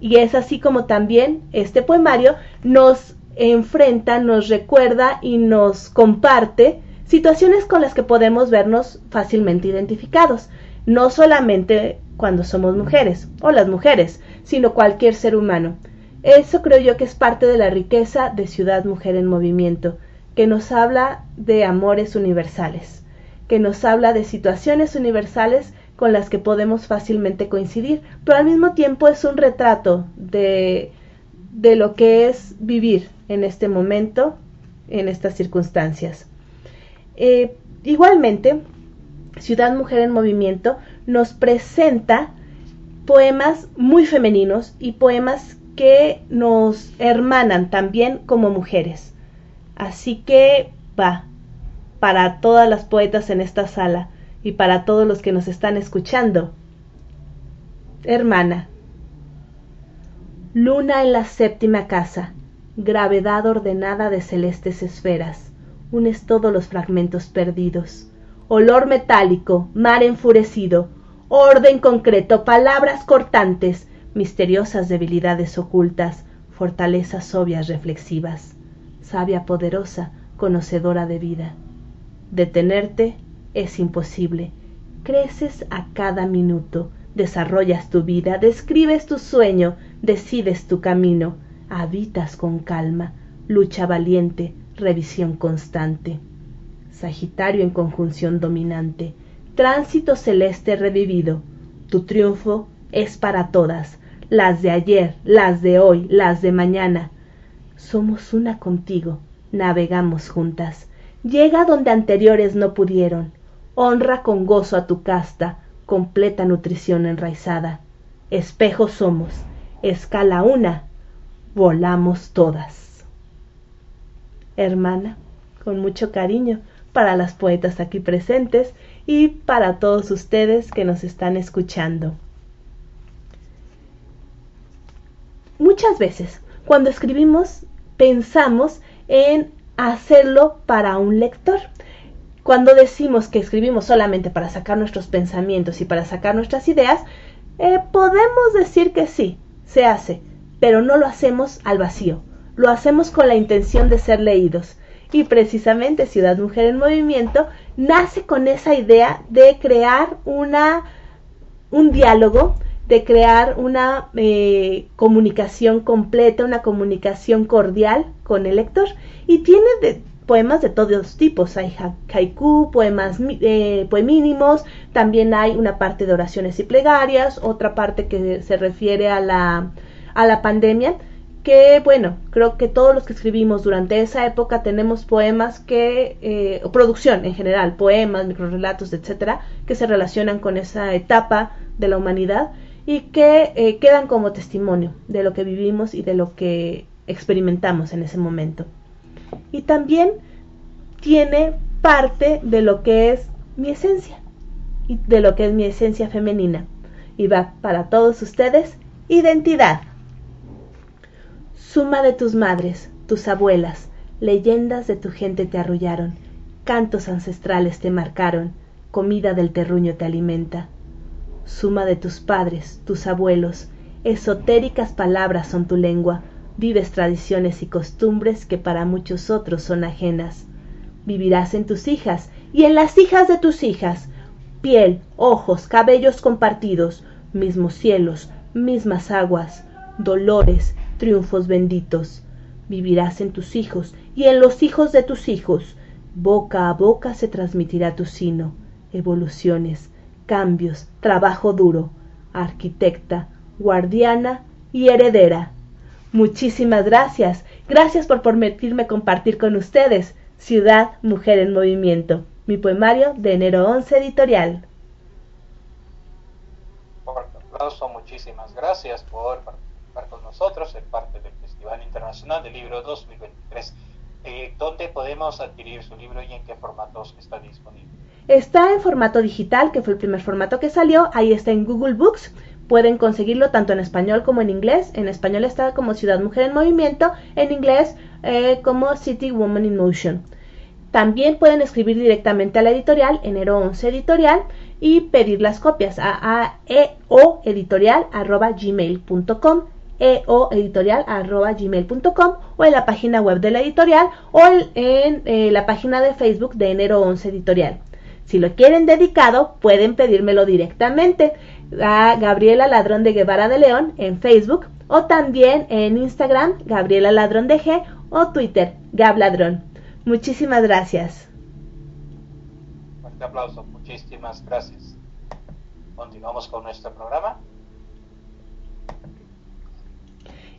Y es así como también este poemario nos enfrenta, nos recuerda y nos comparte situaciones con las que podemos vernos fácilmente identificados, no solamente cuando somos mujeres o las mujeres, sino cualquier ser humano. Eso creo yo que es parte de la riqueza de Ciudad Mujer en Movimiento, que nos habla de amores universales, que nos habla de situaciones universales con las que podemos fácilmente coincidir, pero al mismo tiempo es un retrato de, de lo que es vivir en este momento, en estas circunstancias. Eh, igualmente, Ciudad Mujer en Movimiento nos presenta poemas muy femeninos y poemas que nos hermanan también como mujeres. Así que va, para todas las poetas en esta sala y para todos los que nos están escuchando. Hermana. Luna en la séptima casa, gravedad ordenada de celestes esferas, unes todos los fragmentos perdidos. Olor metálico, mar enfurecido, orden concreto, palabras cortantes, misteriosas debilidades ocultas, fortalezas obvias reflexivas. Sabia poderosa, conocedora de vida. Detenerte es imposible. Creces a cada minuto, desarrollas tu vida, describes tu sueño, decides tu camino, habitas con calma, lucha valiente, revisión constante. Sagitario en conjunción dominante, tránsito celeste revivido. Tu triunfo es para todas, las de ayer, las de hoy, las de mañana, somos una contigo, navegamos juntas. Llega donde anteriores no pudieron. Honra con gozo a tu casta, completa nutrición enraizada. Espejo somos, escala una, volamos todas. Hermana, con mucho cariño para las poetas aquí presentes y para todos ustedes que nos están escuchando. Muchas veces, cuando escribimos pensamos en hacerlo para un lector. Cuando decimos que escribimos solamente para sacar nuestros pensamientos y para sacar nuestras ideas, eh, podemos decir que sí, se hace, pero no lo hacemos al vacío, lo hacemos con la intención de ser leídos. Y precisamente Ciudad Mujer en Movimiento nace con esa idea de crear una, un diálogo, de crear una eh, comunicación completa, una comunicación cordial con el lector. Y tiene de, poemas de todos tipos. Hay haiku, poemas eh, poemínimos, también hay una parte de oraciones y plegarias, otra parte que se refiere a la, a la pandemia, que bueno, creo que todos los que escribimos durante esa época tenemos poemas que, eh, o producción en general, poemas, microrelatos, etcétera, que se relacionan con esa etapa de la humanidad y que eh, quedan como testimonio de lo que vivimos y de lo que experimentamos en ese momento y también tiene parte de lo que es mi esencia y de lo que es mi esencia femenina. Y va para todos ustedes, identidad. Suma de tus madres, tus abuelas, leyendas de tu gente te arrullaron, cantos ancestrales te marcaron, comida del terruño te alimenta. Suma de tus padres, tus abuelos, esotéricas palabras son tu lengua, Vives tradiciones y costumbres que para muchos otros son ajenas. Vivirás en tus hijas y en las hijas de tus hijas. Piel, ojos, cabellos compartidos, mismos cielos, mismas aguas, dolores, triunfos benditos. Vivirás en tus hijos y en los hijos de tus hijos. Boca a boca se transmitirá tu sino. Evoluciones, cambios, trabajo duro. Arquitecta, guardiana y heredera Muchísimas gracias. Gracias por permitirme compartir con ustedes Ciudad Mujer en Movimiento, mi poemario de enero 11 editorial. Fuerte aplauso, muchísimas gracias por participar nosotros en parte del Festival Internacional del Libro 2023. Eh, ¿Dónde podemos adquirir su libro y en qué formatos está disponible? Está en formato digital, que fue el primer formato que salió. Ahí está en Google Books Pueden conseguirlo tanto en español como en inglés. En español está como Ciudad Mujer en Movimiento, en inglés eh, como City Woman in Motion. También pueden escribir directamente a la editorial, enero 11 editorial, y pedir las copias a, eoeditorial.gmail.com eoeditorial.gmail.com o en la página web de la editorial o en, eh, la página de Facebook de enero 11 editorial. Si lo quieren dedicado, pueden pedírmelo directamente a Gabriela Ladrón de Guevara de León en Facebook o también en Instagram Gabriela Ladrón de G o Twitter Gab Ladrón. Muchísimas gracias. Fuerte aplauso, muchísimas gracias. Continuamos con nuestro programa.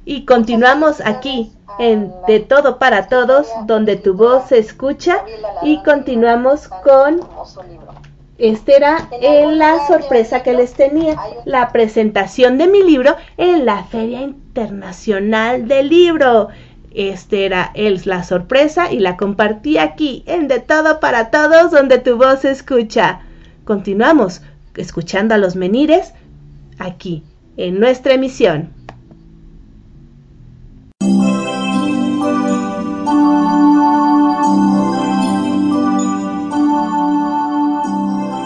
Y continuamos aquí en De Todo para Todos, donde tu voz se escucha y continuamos con esta era la sorpresa que les tenía, la presentación de mi libro en la Feria Internacional del Libro. Esta era el, la sorpresa y la compartí aquí en De Todo para Todos donde tu voz se escucha. Continuamos escuchando a los menires aquí en nuestra emisión.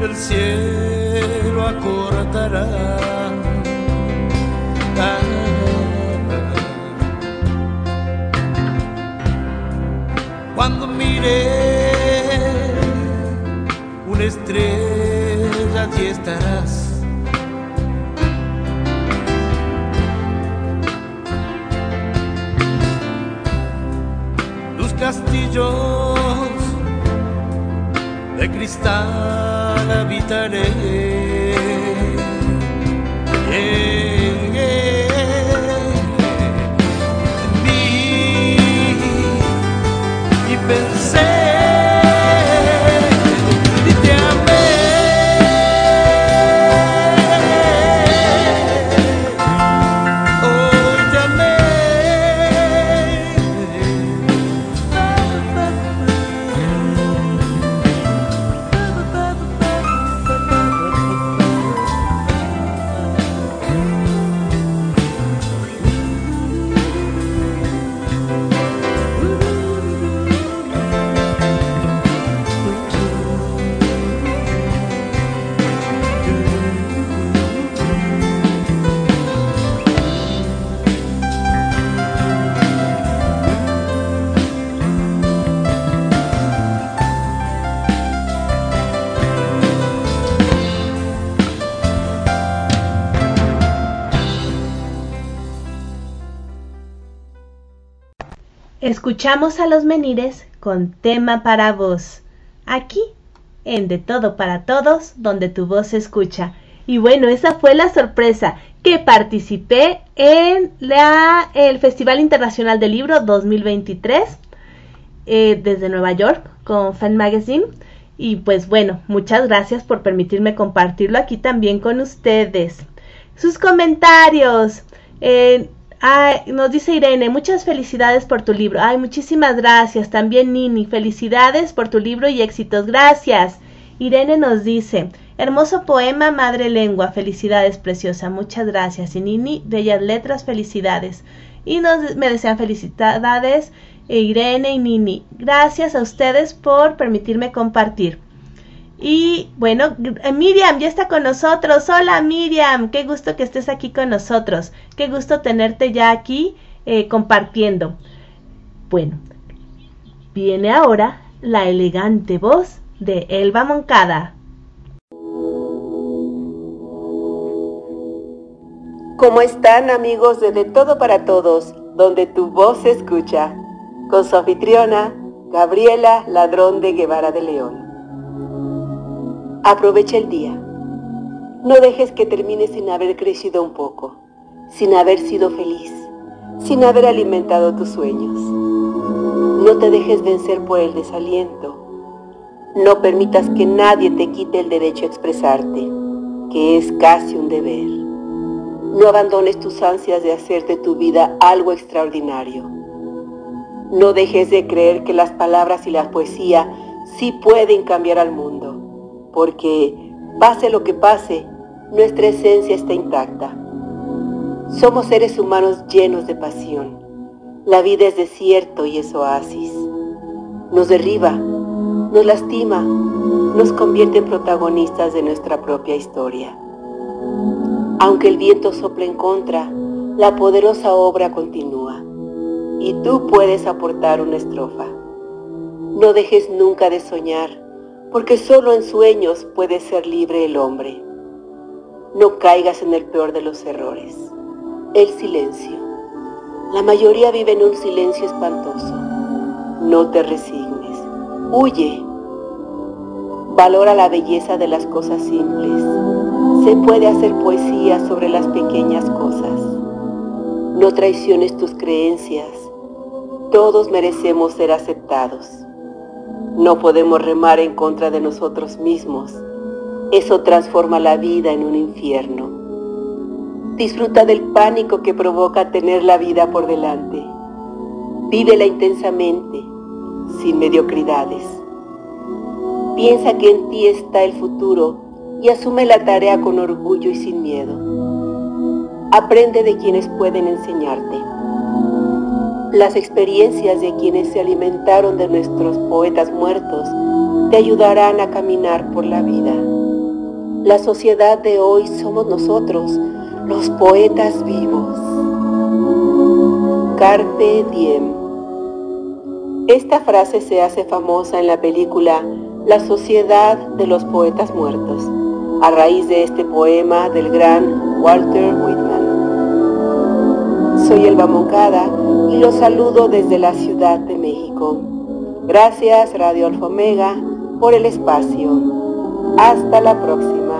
El cielo acortará. Cuando mire una estrella, allí estarás. Los castillos de cristal habitaré. Escuchamos a los menires con tema para vos. Aquí, en De Todo para Todos, donde tu voz se escucha. Y bueno, esa fue la sorpresa, que participé en la, el Festival Internacional del Libro 2023 eh, desde Nueva York con Fan Magazine. Y pues bueno, muchas gracias por permitirme compartirlo aquí también con ustedes. Sus comentarios. Eh, Ay, nos dice Irene, muchas felicidades por tu libro. Ay, muchísimas gracias. También Nini, felicidades por tu libro y éxitos. Gracias. Irene nos dice, hermoso poema, madre lengua. Felicidades, preciosa. Muchas gracias. Y Nini, bellas letras, felicidades. Y nos, me desean felicidades Irene y Nini. Gracias a ustedes por permitirme compartir. Y bueno, Miriam ya está con nosotros. Hola Miriam, qué gusto que estés aquí con nosotros. Qué gusto tenerte ya aquí eh, compartiendo. Bueno, viene ahora la elegante voz de Elba Moncada. ¿Cómo están amigos de De Todo para Todos, donde tu voz se escucha? Con su anfitriona, Gabriela Ladrón de Guevara de León. Aprovecha el día. No dejes que termine sin haber crecido un poco, sin haber sido feliz, sin haber alimentado tus sueños. No te dejes vencer por el desaliento. No permitas que nadie te quite el derecho a expresarte, que es casi un deber. No abandones tus ansias de hacer de tu vida algo extraordinario. No dejes de creer que las palabras y la poesía sí pueden cambiar al mundo porque, pase lo que pase, nuestra esencia está intacta. Somos seres humanos llenos de pasión. La vida es desierto y es oasis. Nos derriba, nos lastima, nos convierte en protagonistas de nuestra propia historia. Aunque el viento sople en contra, la poderosa obra continúa y tú puedes aportar una estrofa. No dejes nunca de soñar, porque solo en sueños puede ser libre el hombre. No caigas en el peor de los errores, el silencio. La mayoría vive en un silencio espantoso. No te resignes, huye. Valora la belleza de las cosas simples. Se puede hacer poesía sobre las pequeñas cosas. No traiciones tus creencias. Todos merecemos ser aceptados. No podemos remar en contra de nosotros mismos. Eso transforma la vida en un infierno. Disfruta del pánico que provoca tener la vida por delante. Vívela intensamente, sin mediocridades. Piensa que en ti está el futuro y asume la tarea con orgullo y sin miedo. Aprende de quienes pueden enseñarte. Las experiencias de quienes se alimentaron de nuestros poetas muertos te ayudarán a caminar por la vida. La sociedad de hoy somos nosotros, los poetas vivos. Carpe diem. Esta frase se hace famosa en la película La Sociedad de los Poetas Muertos, a raíz de este poema del gran Walter Whitman. Soy Elba Moncada y los saludo desde la Ciudad de México. Gracias Radio Alfa Omega por el espacio. Hasta la próxima.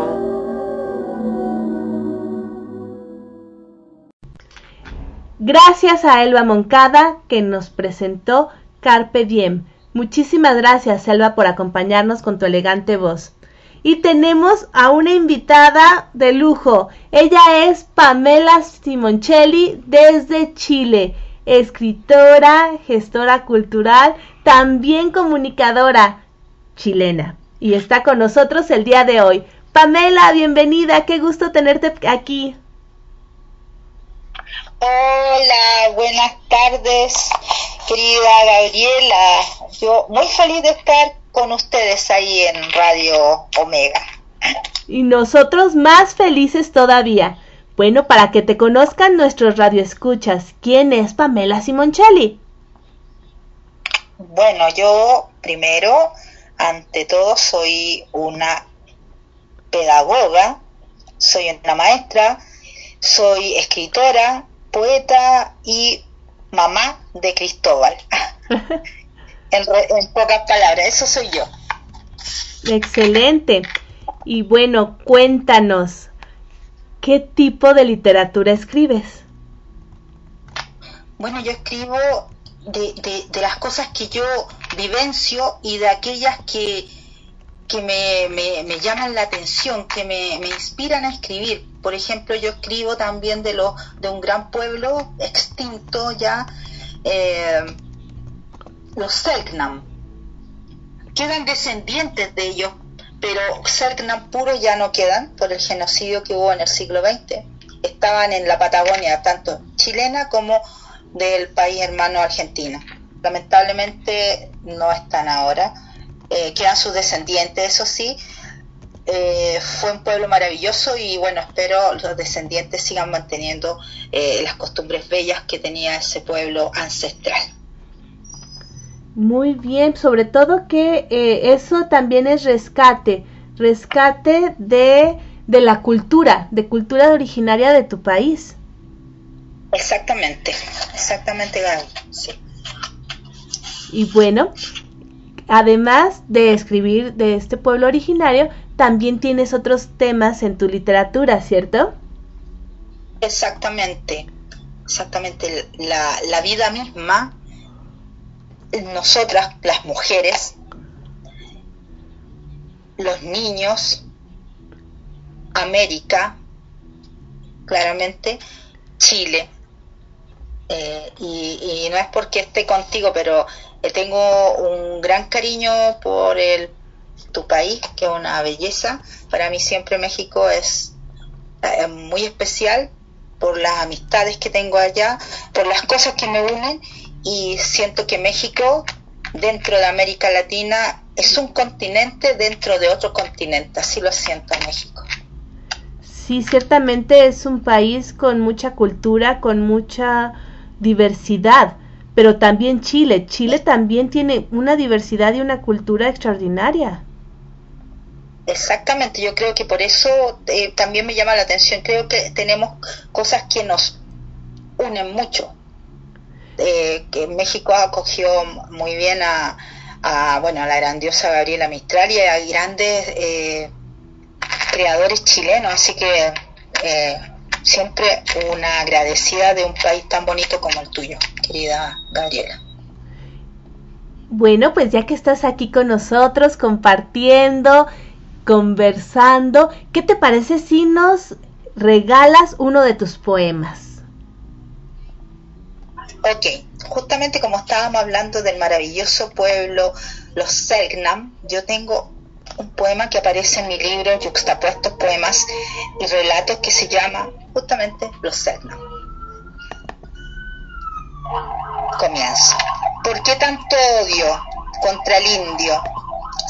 Gracias a Elba Moncada que nos presentó Carpe Diem. Muchísimas gracias, Elba, por acompañarnos con tu elegante voz. Y tenemos a una invitada de lujo. Ella es Pamela Simoncelli desde Chile, escritora, gestora cultural, también comunicadora chilena. Y está con nosotros el día de hoy. Pamela, bienvenida, qué gusto tenerte aquí. Hola, buenas tardes, querida Gabriela. Yo muy feliz de estar con ustedes ahí en Radio Omega. Y nosotros más felices todavía. Bueno, para que te conozcan nuestros radioescuchas, ¿quién es Pamela Simoncelli? Bueno, yo primero, ante todo, soy una pedagoga, soy una maestra, soy escritora, poeta y mamá de Cristóbal. en, en, pocas palabras, eso soy yo. Excelente. Y bueno, cuéntanos, ¿qué tipo de literatura escribes? Bueno, yo escribo de, de, de las cosas que yo vivencio y de aquellas que, que me, me, me, llaman la atención, que me, me, inspiran a escribir. Por ejemplo, yo escribo también de, lo, de un gran pueblo extinto ya, eh, los Selknam. Quedan descendientes de ellos, pero Selknam puros ya no quedan por el genocidio que hubo en el siglo XX. Estaban en la Patagonia, tanto chilena como del país hermano Argentina. Lamentablemente no están ahora eh, quedan sus descendientes, eso sí. Eh, fue un pueblo maravilloso y bueno, espero los descendientes sigan manteniendo eh, las costumbres bellas que tenía ese pueblo ancestral. Muy bien, sobre todo que eh, eso también es rescate, rescate de, de la cultura, de cultura originaria de tu país. Exactamente, exactamente, Gaby, sí. Y bueno, además de escribir de este pueblo originario, también tienes otros temas en tu literatura, ¿cierto? Exactamente, exactamente. La, la vida misma, nosotras, las mujeres, los niños, América, claramente, Chile. Eh, y, no es porque esté contigo, pero tengo un gran cariño por el tu país, que es una belleza. Para mí siempre México es eh, muy especial por las amistades que tengo allá, por las cosas que me unen y siento que México dentro de América Latina es un continente dentro de otro continente, así lo siento México. Sí, ciertamente es un país con mucha cultura, con mucha diversidad, pero también Chile. Chile también tiene una diversidad y una cultura extraordinaria. Exactamente, yo creo que por eso eh, también me llama la atención. Creo que tenemos cosas que nos unen mucho. Eh, que México acogió muy bien a, bueno, a la grandiosa Gabriela Mistral y a grandes eh, creadores chilenos, así que eh, siempre una agradecida de un país tan bonito como el tuyo, querida Gabriela. Bueno, pues ya que estás aquí con nosotros compartiendo, conversando, ¿qué te parece si nos regalas uno de tus poemas? Ok, justamente como estábamos hablando del maravilloso pueblo, los Selknam, yo tengo un poema que aparece en mi libro, Juxtapuestos Poemas y Relatos, que se llama justamente Los Selknam. Comienzo. ¿Por qué tanto odio contra el indio?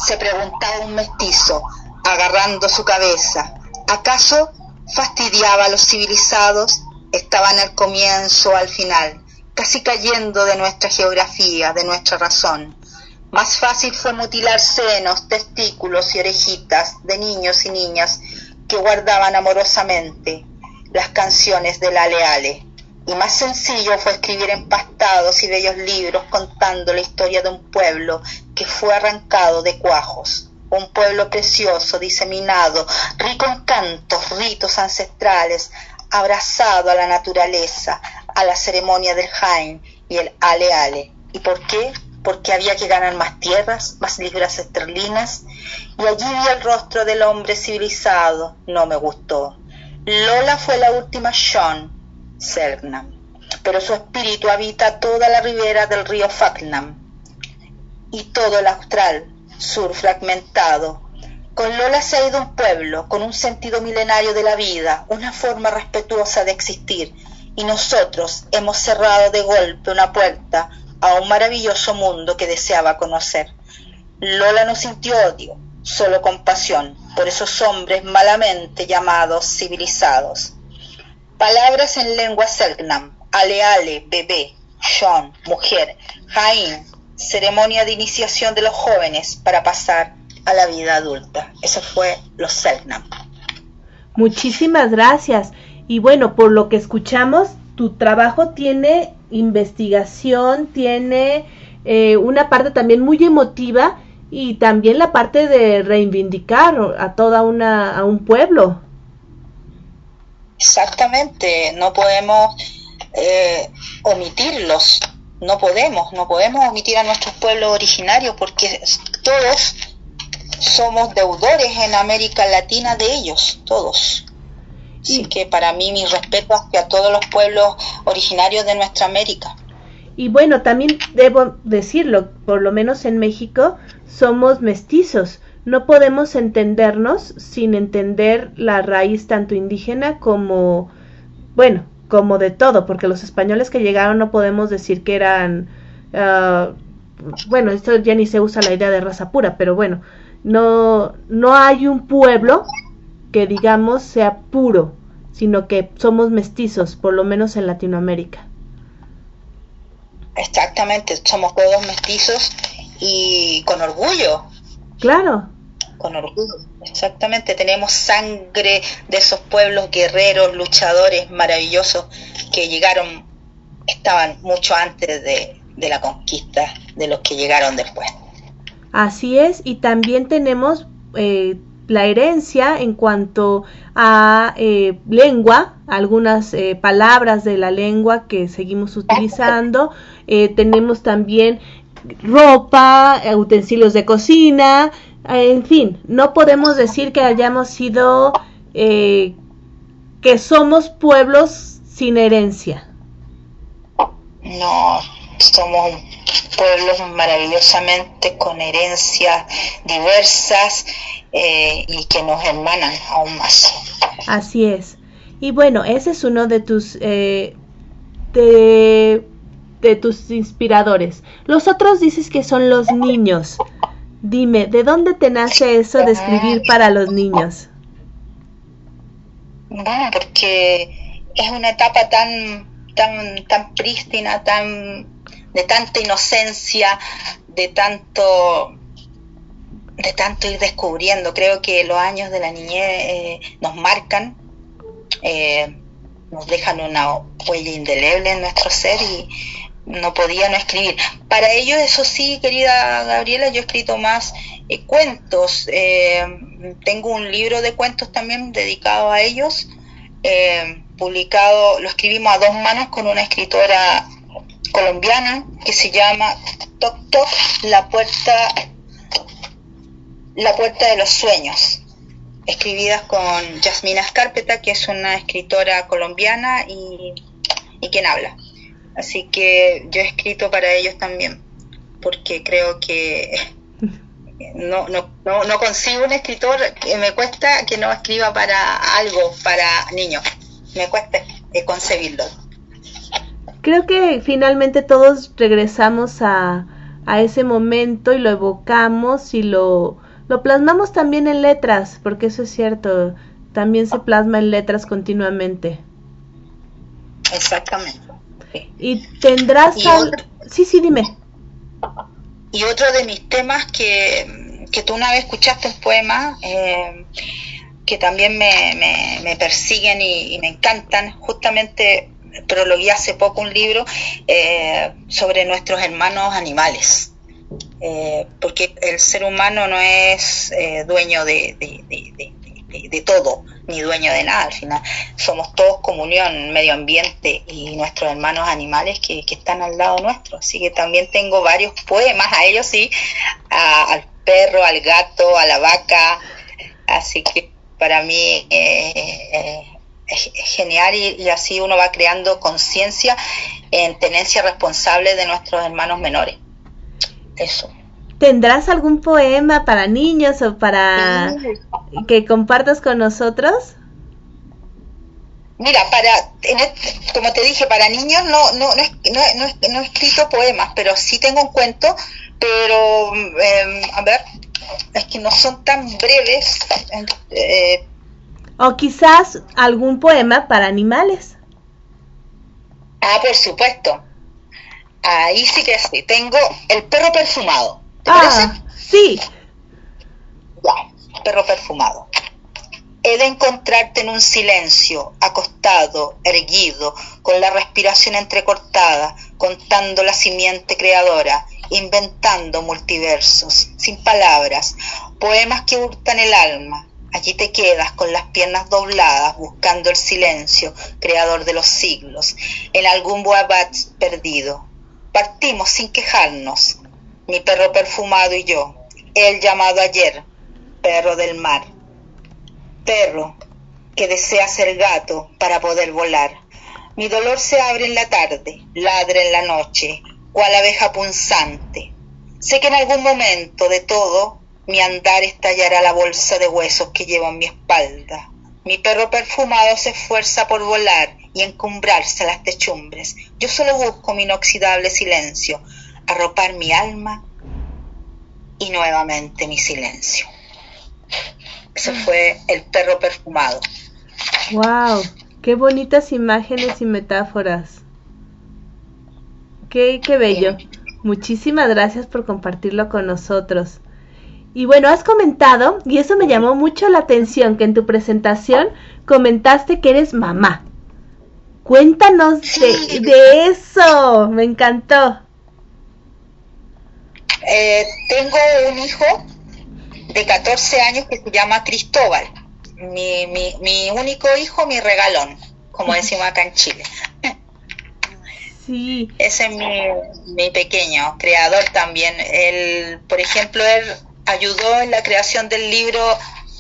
Se preguntaba un mestizo, agarrando su cabeza. ¿Acaso fastidiaba a los civilizados? Estaban al comienzo o al final casi cayendo de nuestra geografía, de nuestra razón. Más fácil fue mutilar senos, testículos y orejitas de niños y niñas que guardaban amorosamente las canciones del Ale Ale. Y más sencillo fue escribir empastados y bellos libros contando la historia de un pueblo que fue arrancado de cuajos. Un pueblo precioso, diseminado, rico en cantos, ritos ancestrales, abrazado a la naturaleza, a la ceremonia del Jain y el Ale Ale. ¿Y por qué? Porque había que ganar más tierras, más libras esterlinas, y allí vi el rostro del hombre civilizado. No me gustó. Lola fue la última Sean Selknam, pero su espíritu habita toda la ribera del río Faknam y todo el austral sur fragmentado con Lola se ha ido un pueblo, con un sentido milenario de la vida, una forma respetuosa de existir, y nosotros hemos cerrado de golpe una puerta a un maravilloso mundo que deseaba conocer. Lola no sintió odio, solo compasión por esos hombres malamente llamados civilizados. Palabras en lengua Selknam, ale ale, bebé, shon, mujer, jain, ceremonia de iniciación de los jóvenes para pasar a la vida adulta. Eso fue los Selknam. Muchísimas gracias. Y bueno, por lo que escuchamos, tu trabajo tiene investigación, tiene eh, una parte también muy emotiva y también la parte de reivindicar a toda una a un pueblo. Exactamente, no podemos eh, omitirlos, no podemos, no podemos omitir a nuestros pueblos originarios porque todos somos deudores en América Latina de ellos, todos. Así que para mí mi respeto hacia todos los pueblos originarios de nuestra América. Y bueno, también debo decirlo, por lo menos en México somos mestizos. No podemos entendernos sin entender la raíz tanto indígena como, bueno, como de todo, porque los españoles que llegaron no podemos decir que eran, uh, bueno, esto ya ni se usa la idea de raza pura, pero bueno, no, no hay un pueblo que digamos sea puro, sino que somos mestizos, por lo menos en Latinoamérica. Exactamente, somos todos mestizos y con orgullo. Claro. Con orgullo, exactamente. Tenemos sangre de esos pueblos guerreros, luchadores maravillosos que llegaron, estaban mucho antes de, de la conquista de los que llegaron después. Así es, y también tenemos eh, la herencia en cuanto a eh, lengua, algunas eh, palabras de la lengua que seguimos utilizando. tenemos también ropa, utensilios de cocina, en fin, no podemos decir que hayamos sido, que somos pueblos sin herencia. No, somos pueblos maravillosamente con herencias diversas eh, y que nos hermanan aún más. Así es. Y bueno, ese es uno de tus eh, de, de tus inspiradores. Los otros dices que son los niños. Dime, ¿de dónde te nace eso de escribir para los niños? Bueno, porque es una etapa tan tan tan prístina, tan de tanta inocencia, de tanto de tanto ir descubriendo. Creo que los años de la niñez eh, nos marcan, eh, nos dejan una huella indeleble en nuestro ser y no podía no escribir. Para ello, eso sí, querida Gabriela, yo he escrito más eh, cuentos. tengo un libro de cuentos también dedicado a ellos, publicado, lo escribimos a dos manos con una escritora colombiana que se llama Toc Toc, la puerta, la puerta de los sueños, escribidas con Yasmina Escarpeta, que es una escritora colombiana y, y quien habla. Así que yo he escrito para ellos también, porque creo que no, no, no, no consigo un escritor que me cuesta que no escriba para algo, para niños. Me cuesta concebirlo creo que finalmente todos regresamos a, a ese momento y lo evocamos y lo, lo plasmamos también en letras, porque eso es cierto, también se plasma en letras continuamente. Exactamente. Y tendrás... Sí, sí, dime. Y otro de mis temas que, que tú una vez escuchaste un poema, eh, que también me, me, me persiguen y, y, me encantan, justamente prologué hace poco un libro eh, sobre nuestros hermanos animales, eh, porque el ser humano no es eh, dueño de, de, todo, ni dueño de nada, al final somos todos comunión, medio ambiente y nuestros hermanos animales que, que están al lado nuestro, así que también tengo varios poemas a ellos, sí, al perro, al gato, a la vaca, así que para mí eh, es genial y, así uno va creando conciencia en tenencia responsable de nuestros hermanos menores. Eso. ¿Tendrás algún poema para niños o para que compartas con nosotros? Mira, para, como te dije, para niños no, no, no, no, he escrito poemas, pero sí tengo un cuento, pero, em, a ver, es que no son tan breves, eh, o quizás algún poema para animales. Ah, por supuesto. Ahí sí que sí. Tengo el perro perfumado. ¿Te ah, parece? Sí. Ya, perro perfumado. He de encontrarte en un silencio, acostado, erguido, con la respiración entrecortada, contando la simiente creadora, inventando multiversos, sin palabras, poemas que hurtan el alma, Allí te quedas con las piernas dobladas buscando el silencio, creador de los siglos, en algún boabat perdido. Partimos sin quejarnos, mi perro perfumado y yo, él llamado ayer, perro del mar. Perro que desea ser gato para poder volar. Mi dolor se abre en la tarde, ladra en la noche, cual abeja punzante. Sé que en algún momento de todo mi andar estallará la bolsa de huesos que llevo en mi espalda. Mi perro perfumado se esfuerza por volar y encumbrarse a las techumbres. Yo solo busco mi inoxidable silencio, arropar mi alma y nuevamente mi silencio. Ese fue el perro perfumado. ¡Wow! ¡Qué bonitas imágenes y metáforas! ¡Qué, qué bello! Muchísimas gracias por compartirlo con nosotros. Y bueno, has comentado, y eso me llamó mucho la atención, que en tu presentación comentaste que eres mamá. Cuéntanos de, eso, me encantó. Eh, tengo un hijo de 14 años que se llama Cristóbal, mi, mi, mi único hijo, mi regalón, como decimos acá en Chile. Sí. Ese es mi, mi pequeño creador también. Él, por ejemplo, él ayudó en la creación del libro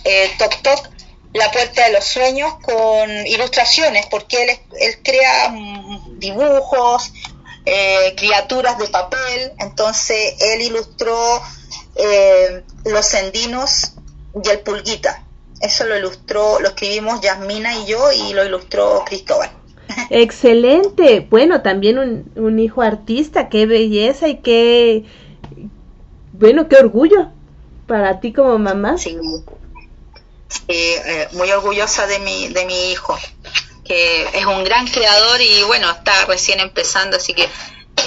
eh, Toc Toc, La Puerta de los Sueños, con ilustraciones, porque él, él crea dibujos eh, criaturas de papel, entonces él ilustró eh, los endinos y el pulguita. Eso lo ilustró, lo escribimos Yasmina y yo y lo ilustró Cristóbal. Excelente. Bueno, también un, un hijo artista, qué belleza y qué, bueno, qué orgullo para ti como mamá. Sí, eh, muy orgullosa de mi, de mi hijo, que es un gran creador y bueno, está recién empezando, así que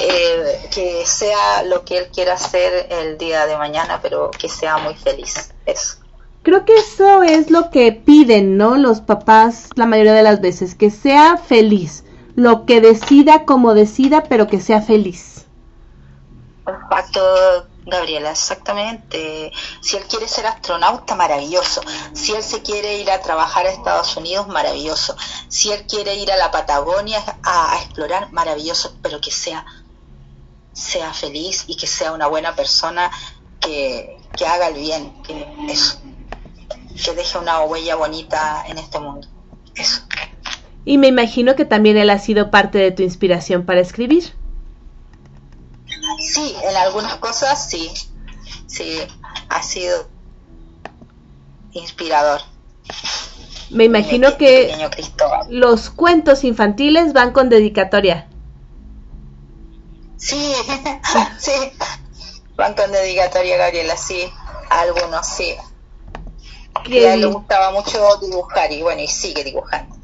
eh, que sea lo que él quiera hacer el día de mañana, pero que sea muy feliz. Eso. Creo que eso es lo que piden, ¿no? Los papás la mayoría de las veces, que sea feliz, lo que decida como decida, pero que sea feliz. Exacto, Gabriela, exactamente. Si él quiere ser astronauta, maravilloso. Si él se quiere ir a trabajar a Estados Unidos, maravilloso. Si él quiere ir a la Patagonia a, explorar, maravilloso, pero que sea sea feliz y que sea una buena persona que, que haga el bien, que eso, que deje una huella bonita en este mundo. Eso. Y me imagino que también él ha sido parte de tu inspiración para escribir. Sí, en algunas cosas sí, sí, ha sido inspirador. Me imagino que los cuentos infantiles van con dedicatoria. Sí, sí. Van con dedicatoria, Gabriela, sí. Algunos, sí. Que a él le gustaba mucho dibujar y bueno, y sigue dibujando.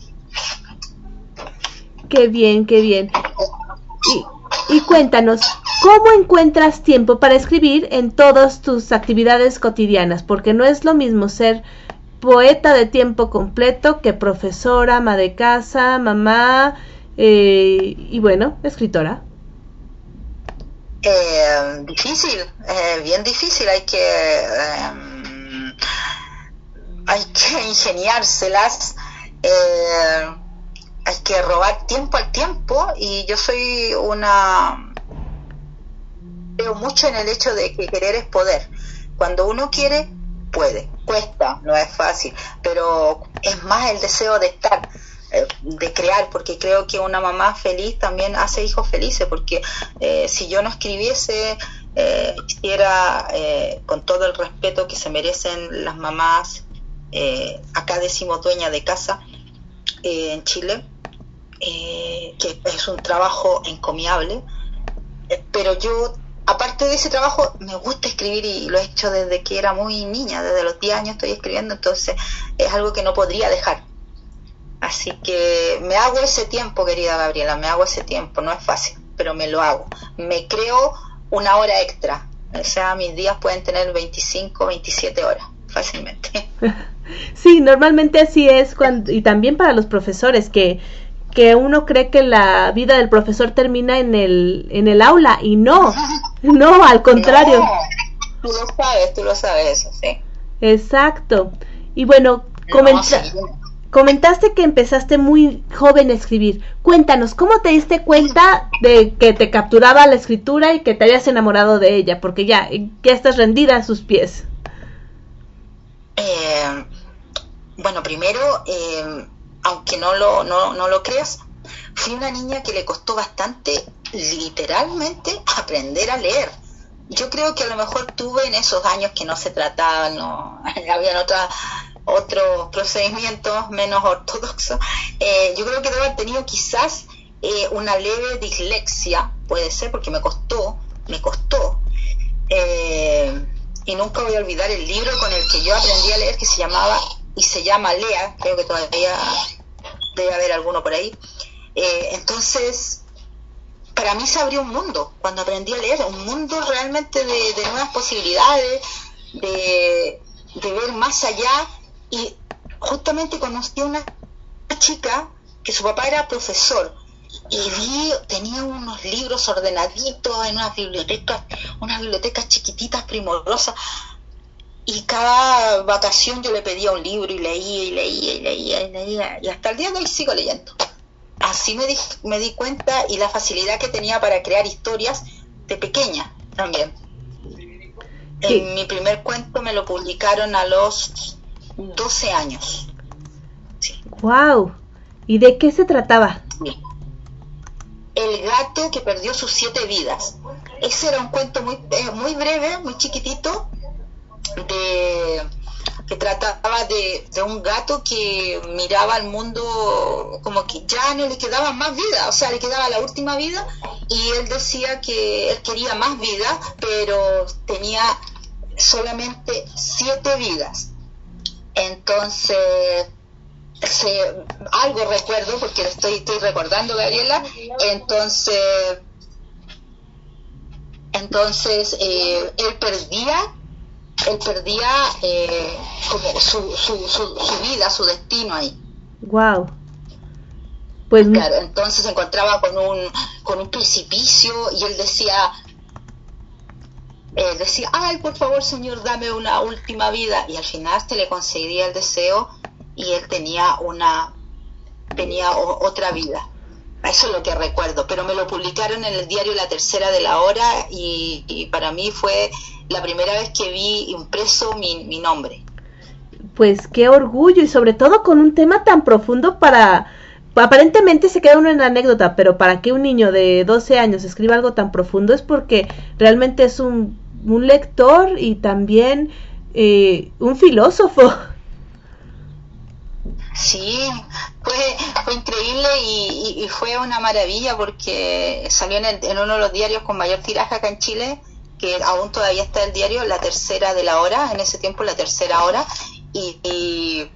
Qué bien, qué bien. Y, y cuéntanos, ¿cómo encuentras tiempo para escribir en todas tus actividades cotidianas? Porque no es lo mismo ser poeta de tiempo completo que profesora, ama de casa, mamá eh, y bueno, escritora. Eh, difícil, eh, bien difícil, hay que eh, hay que ingeniárselas, eh, hay que robar tiempo al tiempo y yo soy una creo mucho en el hecho de que querer es poder. Cuando uno quiere, puede, cuesta, no es fácil, pero es más el deseo de estar eh, de crear, porque creo que una mamá feliz también hace hijos felices, porque eh, si yo no escribiese, eh, eh, con todo el respeto que se merecen las mamás, eh, acá decimos dueña de casa en Chile, eh, que es un trabajo encomiable, eh, pero yo aparte de ese trabajo, me gusta escribir y lo he hecho desde que era muy niña, desde los 10 años estoy escribiendo, entonces es algo que no podría dejar. Así que me hago ese tiempo, querida Gabriela, me hago ese tiempo, no es fácil, pero me lo hago. Me creo una hora extra, o sea, mis días pueden tener 25, 27 horas, fácilmente. Sí, normalmente así es, cuando, y también para los profesores, que, que uno cree que la vida del profesor termina en el, en el aula, y no, no, al contrario. No, tú lo sabes, tú lo sabes, eso, sí. Exacto. Y bueno, comenta... Comentaste que empezaste muy joven a escribir. Cuéntanos, ¿cómo te diste cuenta de que te capturaba la escritura y que te hayas enamorado de ella? Porque ya, ya estás rendida a sus pies. Eh, bueno, primero, eh, aunque no lo, no, no lo creas, fui una niña que le costó bastante, literalmente, aprender a leer. Yo creo que a lo mejor tuve en esos años que no se trataba, no, habían otras otros procedimientos menos ortodoxos, eh, yo creo que debo haber tenido quizás eh, una leve dislexia, puede ser, porque me costó, me costó. Eh, y nunca voy a olvidar el libro con el que yo aprendí a leer, que se llamaba, y se llama Lea, creo que todavía debe haber alguno por ahí. Eh, entonces, para mí se abrió un mundo cuando aprendí a leer, un mundo realmente de, de nuevas posibilidades, de, de ver más allá y justamente conocí a una chica que su papá era profesor y vi, tenía unos libros ordenaditos en unas bibliotecas, unas bibliotecas chiquititas, primorosas, y cada vacación yo le pedía un libro y leía y leía y leía y leía, y hasta el día de hoy sigo leyendo. Así me di, me di cuenta y la facilidad que tenía para crear historias de pequeña también. Sí. En mi primer cuento me lo publicaron a los 12 años. Sí. ¡Wow! ¿Y de qué se trataba? El gato que perdió sus siete vidas. Ese era un cuento muy, eh, muy breve, muy chiquitito, de que trataba de, de, un gato que miraba al mundo como que ya no le quedaba más vida, o sea, le quedaba la última vida y él decía que él quería más vida, pero tenía solamente siete vidas. Entonces, algo recuerdo, porque estoy, estoy recordando, Gabriela, entonces, entonces eh, él perdía él perdía eh, como su, su, su, su, vida, su destino ahí. Wow. Pues claro, entonces se encontraba con un, con un precipicio y él decía, él decía, ay, por favor, Señor, dame una última vida. Y al final se le concedía el deseo y él tenía una, tenía otra vida. Eso es lo que recuerdo, pero me lo publicaron en el diario La Tercera de la Hora y, para mí fue la primera vez que vi impreso mi, mi nombre. Pues qué orgullo y sobre todo con un tema tan profundo para... Aparentemente se queda uno en la anécdota, pero para que un niño de 12 años escriba algo tan profundo es porque realmente es un, un lector y también eh, un filósofo. Sí, fue, fue increíble y, y, fue una maravilla porque salió en, el, en, uno de los diarios con mayor tiraje acá en Chile, que aún todavía está el diario, la tercera de la hora, en ese tiempo la tercera hora, y,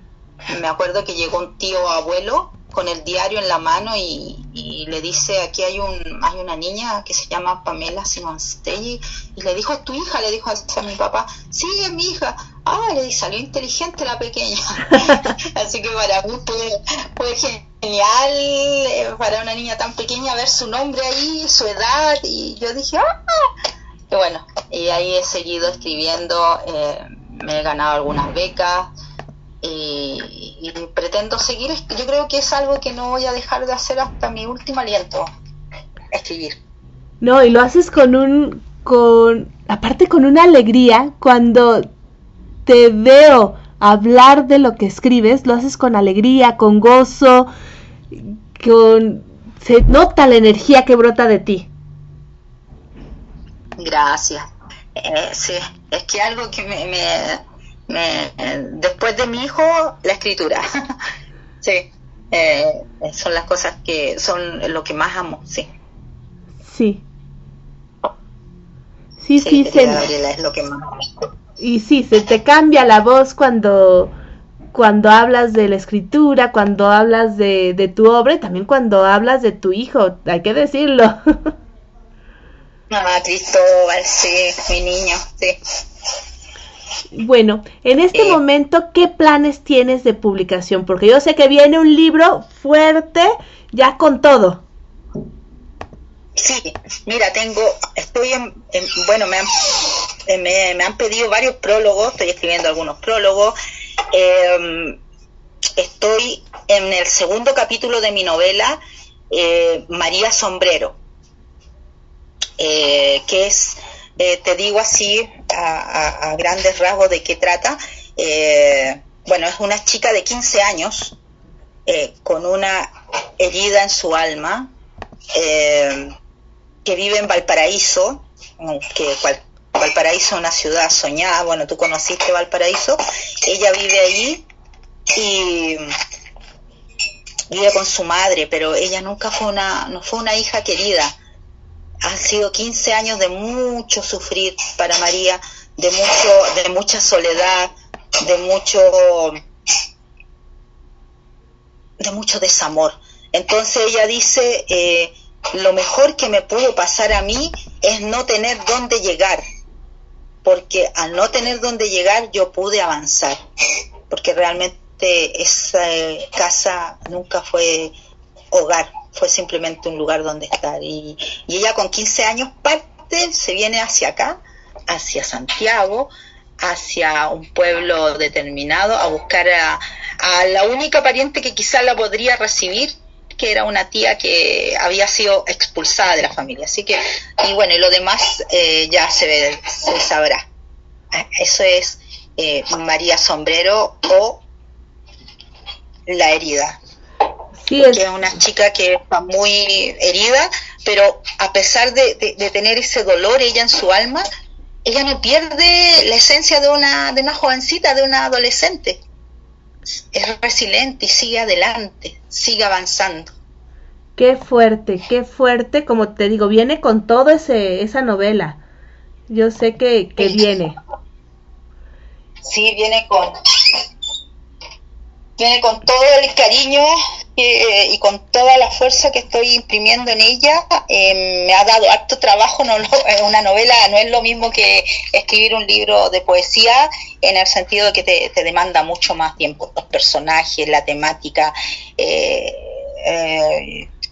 me acuerdo que llegó un tío abuelo con el diario en la mano y, le dice aquí hay un hay una niña que se llama Pamela Simonstelli y le dijo es tu hija le dijo a, mi papá. Sí es mi hija ah le salió inteligente la pequeña así que para mí fue, fue genial eh, para una niña tan pequeña ver su nombre ahí su edad y yo dije ah y bueno y ahí he seguido escribiendo eh, me he ganado algunas becas y, y, pretendo seguir, yo creo que es algo que no voy a dejar de hacer hasta mi último aliento, escribir. No, y lo haces con un, con, aparte con una alegría, cuando te veo hablar de lo que escribes, lo haces con alegría, con gozo, con, se nota la energía que brota de ti. Gracias. Eh, sí, es que algo que me, me me, después de mi hijo, la escritura. sí, eh, son las cosas que son lo que más amo, sí. Sí. Sí, sí, sí se... es lo que más amo. Y sí, se te cambia la voz cuando cuando hablas de la escritura, cuando hablas de, de tu obra y también cuando hablas de tu hijo, hay que decirlo. Mamá Cristóbal, sí, mi niño, sí. Bueno, en este eh, momento, ¿qué planes tienes de publicación? Porque yo sé que viene un libro fuerte, ya con todo. Sí, mira, tengo, estoy en, en bueno, me han, me, me, han pedido varios prólogos, estoy escribiendo algunos prólogos. Eh, estoy en el segundo capítulo de mi novela, eh, María Sombrero, eh, que es eh, te digo así a, a, grandes rasgos de qué trata. Eh, bueno, es una chica de 15 años eh, con una herida en su alma eh, que vive en Valparaíso, que cual, Valparaíso es una ciudad soñada, bueno, tú conociste Valparaíso, ella vive ahí y vive con su madre, pero ella nunca fue una, no fue una hija querida. Han sido 15 años de mucho sufrir para María, de mucho, de mucha soledad, de mucho, de mucho desamor. Entonces ella dice, eh, lo mejor que me pudo pasar a mí es no tener dónde llegar, porque al no tener dónde llegar yo pude avanzar, porque realmente esa eh, casa nunca fue hogar fue simplemente un lugar donde estar. Y, ella con 15 años parte, se viene hacia acá, hacia Santiago, hacia un pueblo determinado, a buscar a, a la única pariente que quizás la podría recibir, que era una tía que había sido expulsada de la familia. Así que, y bueno, y lo demás eh, ya se, se sabrá. Eso es eh, María Sombrero o La herida. que es una chica que está muy herida, pero a pesar de, de, tener ese dolor ella en su alma, ella no pierde la esencia de una, de una jovencita, de una adolescente. Es resiliente y sigue adelante, sigue avanzando. Qué fuerte, qué fuerte, como te digo, viene con todo ese, esa novela. Yo sé que, que viene. Sí, viene con, viene con todo el cariño eh, y con toda la fuerza que estoy imprimiendo en ella. Eh, me ha dado harto trabajo, no una novela no es lo mismo que escribir un libro de poesía en el sentido de que te, demanda mucho más tiempo, los personajes, la temática. Eh,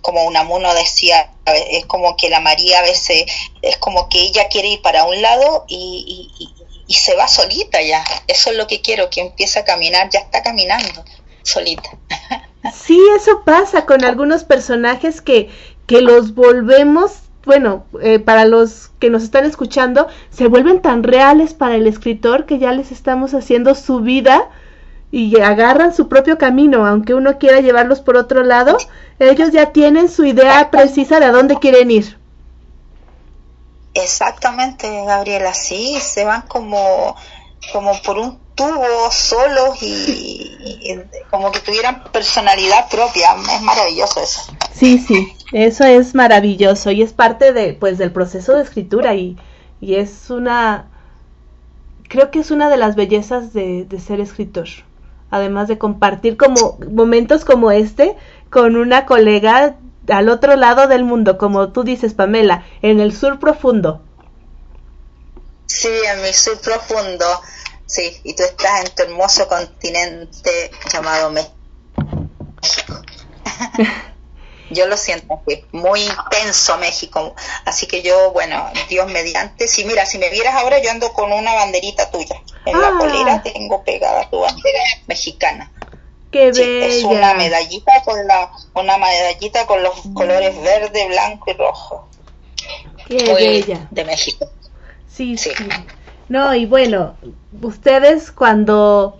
como Unamuno decía, es como que la María a veces es como que ella quiere ir para un lado y, y, se va solita ya. Eso es lo que quiero, que empiece a caminar, ya está caminando solita. Sí, eso pasa con algunos personajes que, que los volvemos, bueno, eh, para los que nos están escuchando, se vuelven tan reales para el escritor que ya les estamos haciendo su vida y agarran su propio camino, aunque uno quiera llevarlos por otro lado, ellos ya tienen su idea precisa de a dónde quieren ir. Exactamente, Gabriela, sí, se van como, como por un tubo solos y, como que tuvieran personalidad propia, es maravilloso eso. Sí, sí, eso es maravilloso y es parte de, pues, del proceso de escritura y, y es una, creo que es una de las bellezas de, de ser escritor además de compartir como momentos como este con una colega al otro lado del mundo, como tú dices, Pamela, en el sur profundo. Sí, en mi sur profundo, sí, y tú estás en tu hermoso continente llamado México. yo lo siento muy intenso México, así que yo, bueno, Dios mediante, si mira, si me vieras ahora yo ando con una banderita tuya, en la polera ah. tengo pegada tu bandera mexicana. Qué bella. Es una medallita con la, una medallita con los colores verde, blanco y rojo. Qué bella. De México. Sí, sí, sí. No, y bueno, ustedes cuando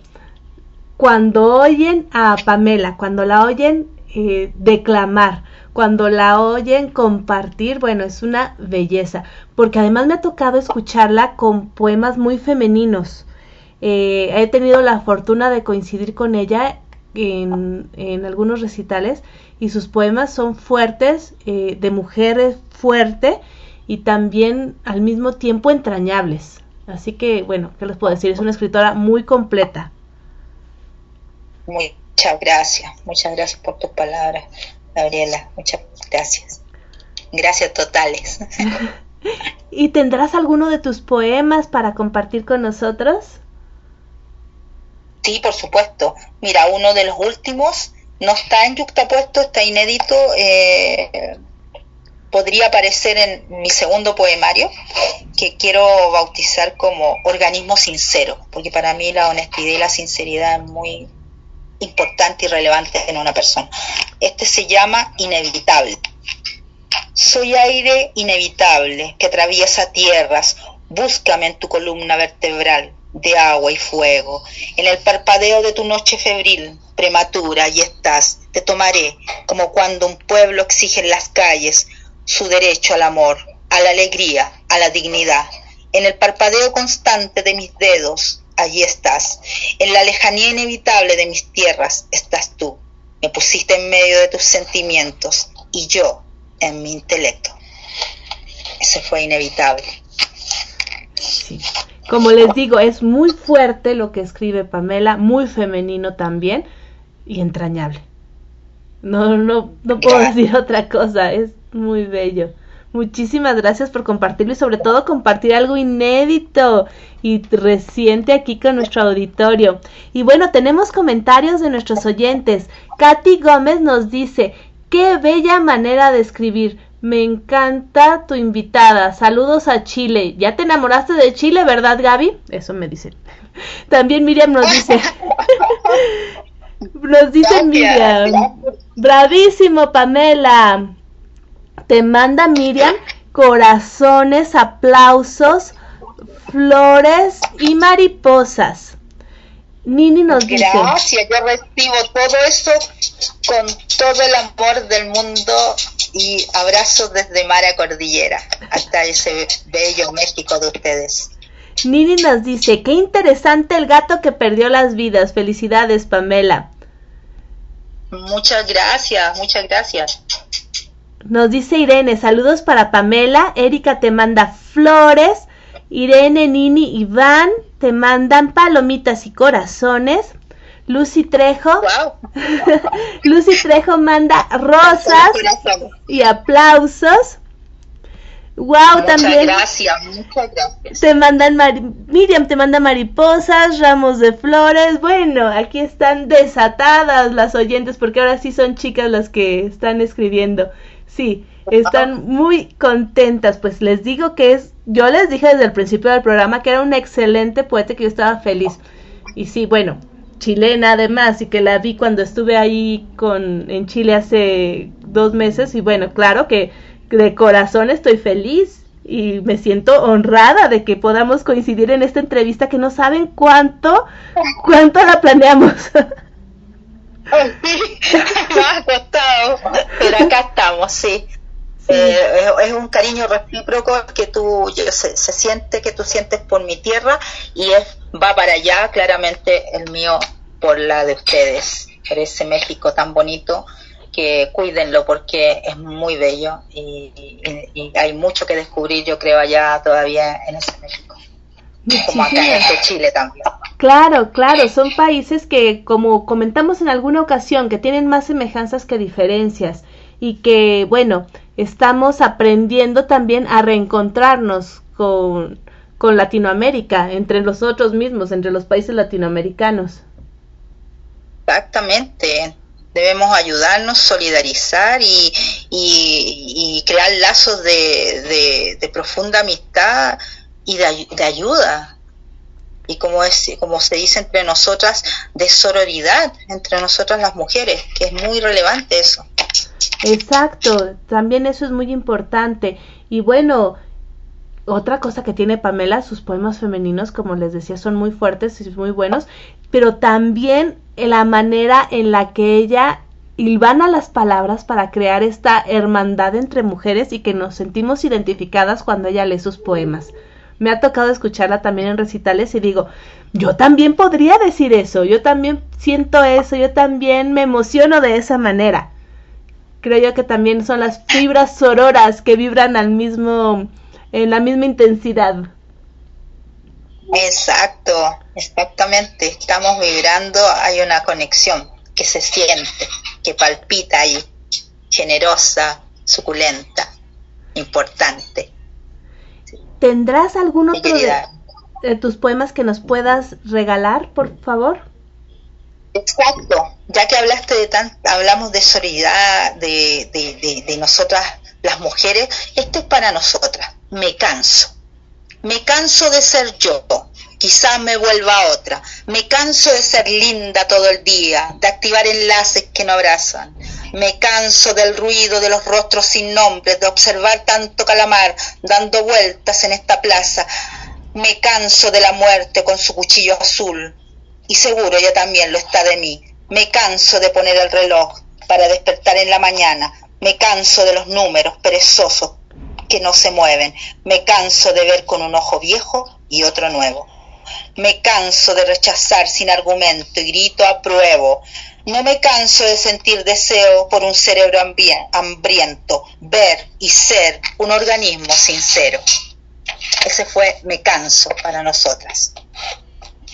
cuando oyen a Pamela, cuando la oyen eh, declamar, cuando la oyen compartir, bueno, es una belleza, porque además me ha tocado escucharla con poemas muy femeninos. Eh, he tenido la fortuna de coincidir con ella en, en algunos recitales y sus poemas son fuertes, eh, de mujeres fuerte y también al mismo tiempo entrañables. Así que, bueno, ¿qué les puedo decir? Es una escritora muy completa. Muchas gracias, muchas gracias por tus palabras, Gabriela. Muchas gracias. Gracias totales. ¿Y tendrás alguno de tus poemas para compartir con nosotros? Sí, por supuesto. Mira, uno de los últimos no está en yuxtapuesto, está inédito. Eh, podría aparecer en mi segundo poemario, que quiero bautizar como organismo sincero, porque para mí la honestidad y la sinceridad es muy importante y relevante en una persona. Este se llama inevitable. Soy aire inevitable que atraviesa tierras, búscame en tu columna vertebral de agua y fuego, en el parpadeo de tu noche febril, prematura, y estás, te tomaré, como cuando un pueblo exige en las calles su derecho al amor, a la alegría, a la dignidad, en el parpadeo constante de mis dedos, allí estás. En la lejanía inevitable de mis tierras estás tú. Me pusiste en medio de tus sentimientos y yo en mi intelecto. Eso fue inevitable. Como les digo, es muy fuerte lo que escribe Pamela, muy femenino también y entrañable. No, no, no puedo decir otra cosa, es muy bello. Muchísimas gracias por compartirlo y sobre todo compartir algo inédito y reciente aquí con nuestro auditorio. Y bueno, tenemos comentarios de nuestros oyentes. Katy Gómez nos dice, qué bella manera de escribir. Me encanta tu invitada. Saludos a Chile. ¿Ya te enamoraste de Chile, verdad, Gaby? Eso me dice. También Miriam nos dice. nos dice Miriam. Bravísimo, Pamela. Te manda Miriam corazones, aplausos, flores y mariposas. Nini nos dice. Gracias, yo recibo todo eso con todo el amor del mundo y abrazos desde Mara Cordillera hasta ese bello México de ustedes. Nini nos dice, qué interesante el gato que perdió las vidas. Felicidades, Pamela. Muchas gracias, muchas gracias. Nos dice Irene, saludos para Pamela. Erika te manda flores. Irene, Nini, Iván te mandan palomitas y corazones. Lucy Trejo. Lucy Trejo manda rosas y aplausos. Wow, muchas también. Gracias, muchas gracias. Te mandan Miriam te manda mariposas, ramos de flores. Bueno, aquí están desatadas las oyentes porque ahora sí son chicas las que están escribiendo. Sí, están muy contentas. Pues les digo que es, yo les dije desde el principio del programa que era un excelente poeta que yo estaba feliz. Y sí, bueno, chilena además y que la vi cuando estuve ahí con en Chile hace dos meses y bueno, claro que de corazón estoy feliz y me siento honrada de que podamos coincidir en esta entrevista que no saben cuánto, cuánto la planeamos. me ha costado, pero acá estamos, sí. sí. Eh, es un cariño recíproco que tú yo, se, se, siente que tú sientes por mi tierra y es va para allá claramente el mío por la de ustedes por ese México tan bonito que cuídenlo porque es muy bello y, y, y, hay mucho que descubrir, yo creo, allá todavía en ese México. Como acá en este Chile también. Claro, claro, son países que, como comentamos en alguna ocasión, que tienen más semejanzas que diferencias y que, bueno, estamos aprendiendo también a reencontrarnos con, con Latinoamérica, entre nosotros mismos, entre los países latinoamericanos. Exactamente, debemos ayudarnos, solidarizar y, y, y crear lazos de, de, de, profunda amistad y de, de, ayuda. Y como, es, como se dice entre nosotras, de sororidad entre nosotras las mujeres, que es muy relevante eso. Exacto, también eso es muy importante. Y bueno, otra cosa que tiene Pamela, sus poemas femeninos, como les decía, son muy fuertes y muy buenos, pero también la manera en la que ella hilvana las palabras para crear esta hermandad entre mujeres y que nos sentimos identificadas cuando ella lee sus poemas. Me ha tocado escucharla también en recitales y digo, yo también podría decir eso, yo también siento eso, yo también me emociono de esa manera. Creo yo que también son las fibras sororas que vibran al mismo, en la misma intensidad. Exacto, exactamente. Estamos vibrando, hay una conexión que se siente, que palpita ahí, generosa, suculenta, importante. ¿Tendrás algún otro de, de, tus poemas que nos puedas regalar, por favor? Exacto, ya que hablaste de tan, hablamos de solidaridad, de, de, de, de nosotras las mujeres, esto es para nosotras. Me canso me canso de ser yo, quizás me vuelva otra. Me canso de ser linda todo el día, de activar enlaces que no abrazan. Me canso del ruido de los rostros sin nombres, de observar tanto calamar dando vueltas en esta plaza. Me canso de la muerte con su cuchillo azul. Y seguro ella también lo está de mí. Me canso de poner el reloj para despertar en la mañana. Me canso de los números perezosos que no se mueven. Me canso de ver con un ojo viejo y otro nuevo. Me canso de rechazar sin argumento y grito apruebo. No me canso de sentir deseo por un cerebro hambriento, ver y ser un organismo sincero. Ese fue Me canso para nosotras.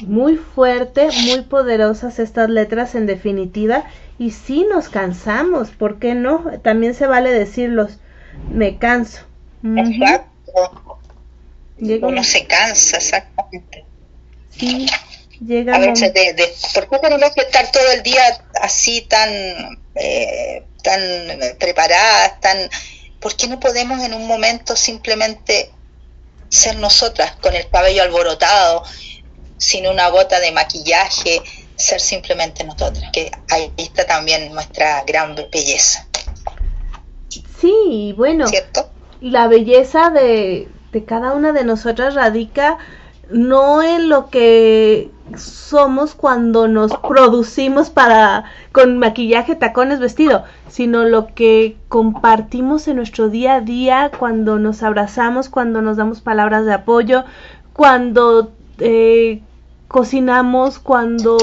Muy fuerte, muy poderosas estas letras en definitiva. Y sí nos cansamos, ¿por qué no? También se vale decirlos, me canso. Uh -huh. Exacto. Llega Uno se cansa, exactamente. Sí, llega a veces de, de, ¿por qué tenemos que estar todo el día así tan eh, tan preparadas, tan ¿por qué no podemos en un momento simplemente ser nosotras con el cabello alborotado, sin una gota de maquillaje, ser simplemente nosotras, que ahí está también nuestra gran belleza. Sí, bueno, ¿cierto? La belleza de, de cada una de nosotras radica no en lo que somos cuando nos producimos para con maquillaje, tacones, vestido, sino lo que compartimos en nuestro día a día cuando nos abrazamos, cuando nos damos palabras de apoyo, cuando eh, cocinamos, cuando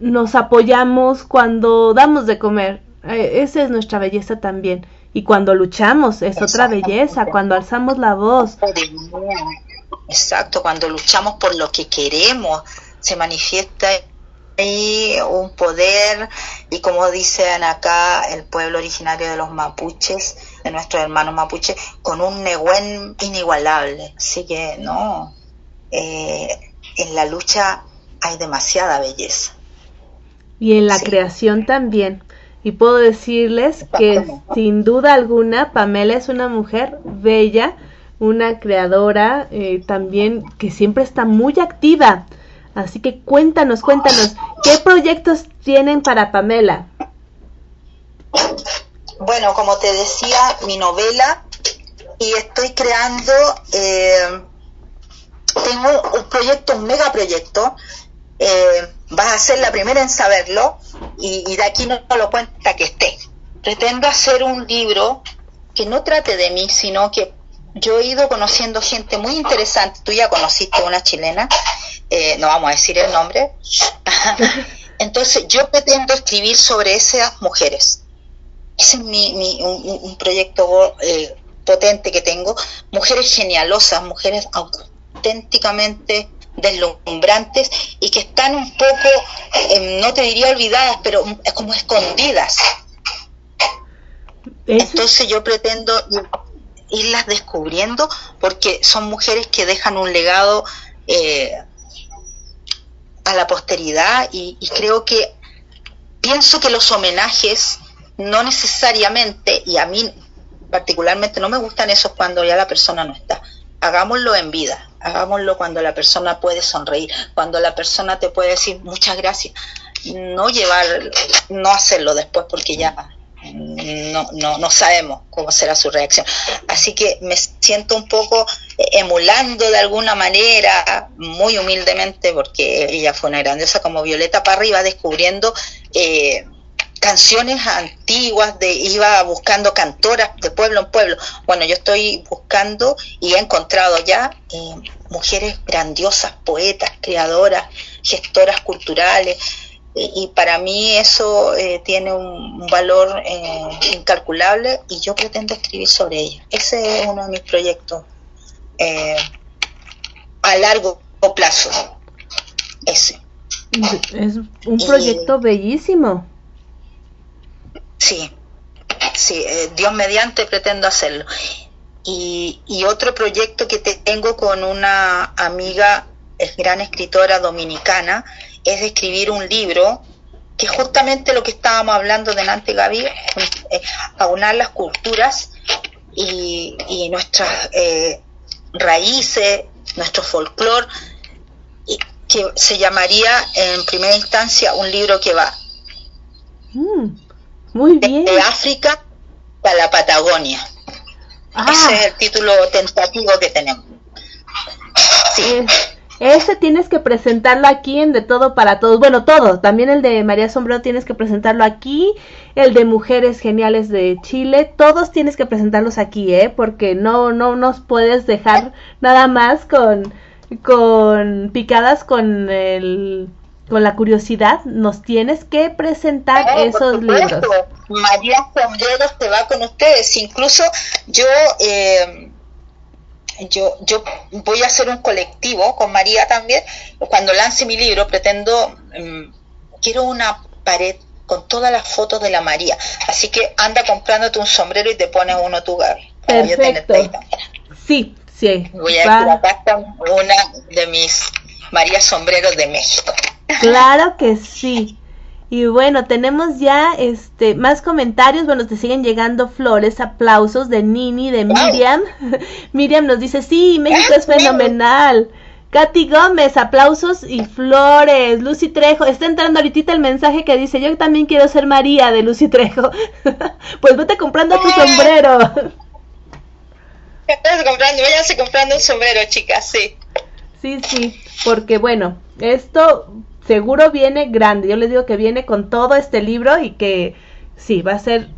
nos apoyamos, cuando damos de comer. Eh, esa es nuestra belleza también. Y cuando luchamos es otra belleza, cuando alzamos la voz. Exacto, cuando luchamos por lo que queremos, se manifiesta ahí un poder y como dicen acá el pueblo originario de los mapuches, de nuestros hermanos mapuches, con un negüen inigualable. Así que no, eh, en la lucha hay demasiada belleza. Y en la creación también. Y puedo decirles que sin duda alguna Pamela es una mujer bella, una creadora eh, también que siempre está muy activa. Así que cuéntanos, cuéntanos, ¿qué proyectos tienen para Pamela? Bueno, como te decía, mi novela y estoy creando, eh, tengo un proyecto, un megaproyecto, eh, vas a ser la primera en saberlo y, de aquí no, lo cuenta que esté. Pretendo hacer un libro que no trate de mí, sino que yo he ido conociendo gente muy interesante. Tú ya conociste una chilena, eh, no vamos a decir el nombre. Entonces yo pretendo escribir sobre esas mujeres. Ese es mi, un, proyecto eh, potente que tengo. Mujeres genialosas, mujeres auténticamente deslumbrantes y que están un poco, eh, no te diría olvidadas, pero es como escondidas. Entonces yo pretendo irlas descubriendo porque son mujeres que dejan un legado eh, a la posteridad y, y creo que pienso que los homenajes no necesariamente, y a mí particularmente no me gustan esos cuando ya la persona no está, hagámoslo en vida, hagámoslo cuando la persona puede sonreír, cuando la persona te puede decir muchas gracias, no llevar, no hacerlo después porque ya no, no, no sabemos cómo será su reacción. Así que me siento un poco emulando de alguna manera, muy humildemente, porque ella fue una grandiosa como Violeta para arriba, descubriendo eh, canciones antiguas, de iba buscando cantoras de pueblo en pueblo. Bueno, yo estoy buscando y he encontrado ya eh, mujeres grandiosas, poetas, creadoras, gestoras culturales. y para mí eso eh, tiene un, valor eh, incalculable y yo pretendo escribir sobre ella. Ese es uno de mis proyectos a largo plazo. Ese. Es un proyecto bellísimo. Sí, sí, eh, Dios mediante pretendo hacerlo. Y, otro proyecto que tengo con una amiga, es gran escritora dominicana, es escribir un libro que justamente lo que estábamos hablando delante, Gaby, eh, aunar las culturas y, nuestras eh, raíces, nuestro folclore, que se llamaría en primera instancia un libro que va mm. Muy bien. De África a la Patagonia. Ah. Ese es el título tentativo que tenemos. Sí. ese tienes que presentarlo aquí en De Todo para Todos. Bueno, todo. También el de María Sombrero tienes que presentarlo aquí. El de Mujeres Geniales de Chile. Todos tienes que presentarlos aquí, ¿eh? Porque no, no nos puedes dejar nada más con, con picadas con el con la curiosidad, nos tienes que presentar esos libros. María Sombreros te va con ustedes. Incluso yo, eh, yo, yo voy a hacer un colectivo con María también. Cuando lance mi libro, pretendo, mm, quiero una pared con todas las fotos de la María. Así que anda comprándote un sombrero y te pones uno tú, Gaby. Perfecto. Sí, sí. Voy a ir a una de mis María Sombreros de México. Claro que sí. Y bueno, tenemos ya este más comentarios. Bueno, te siguen llegando flores, aplausos de Nini, de Miriam. Miriam nos dice, sí, México es fenomenal. Katy Gómez, aplausos y flores. Lucy Trejo, está entrando ahorita el mensaje que dice, yo también quiero ser María de Lucy Trejo. pues vete comprando tu sombrero. Estás comprando, váyanse comprando un sombrero, chicas, sí. Sí, sí, porque bueno, esto seguro viene grande. Yo les digo que viene con todo este libro y que sí, va a ser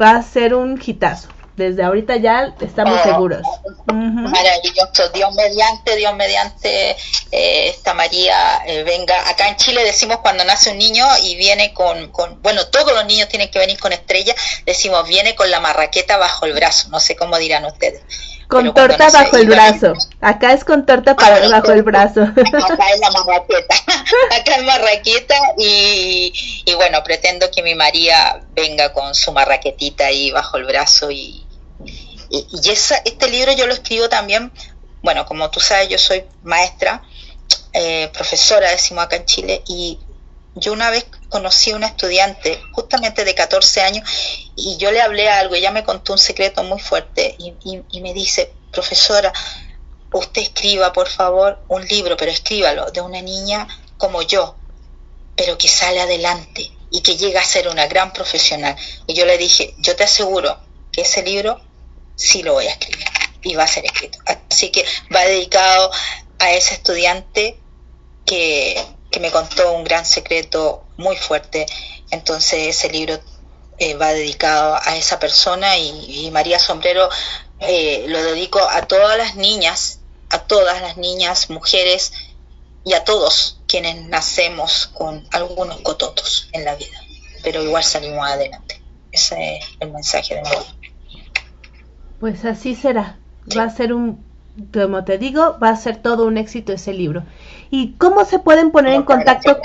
va a ser un hitazo. Desde ahorita ya estamos Oh, seguros. Maravilloso, Dios mediante, Dios mediante, eh, esta María eh, venga. Acá en Chile decimos cuando nace un niño y viene con, con, bueno, todos los niños tienen que venir con estrella, decimos viene con la marraqueta bajo el brazo, no sé cómo dirán ustedes. Con torta bajo el brazo. Acá es con torta para, bajo el brazo. Acá es la marraqueta, acá es marraqueta y, y bueno, pretendo que mi María venga con su marraquetita ahí bajo el brazo y, y, y esa, este libro yo lo escribo también, bueno, como tú sabes, yo soy maestra, eh, profesora, decimos acá en Chile, y yo una vez conocí a una estudiante, justamente de 14 años, y yo le hablé algo, ella me contó un secreto muy fuerte y, y- y me dice, profesora, usted escriba, por favor, un libro, pero escríbalo, de una niña como yo, pero que sale adelante y que llega a ser una gran profesional. Y yo le dije, yo te aseguro que ese libro sí lo voy a escribir y va a ser escrito. Así que va dedicado a ese estudiante que, que me contó un gran secreto muy fuerte. Entonces ese libro eh, va dedicado a esa persona y, y María Sombrero eh, lo dedico a todas las niñas, a todas las niñas, mujeres y a todos quienes nacemos con algunos cototos en la vida, pero igual salimos adelante. Ese es el mensaje de vida. Pues así será. Va a ser un, como te digo, va a ser todo un éxito ese libro. ¿Y cómo se pueden poner en contacto?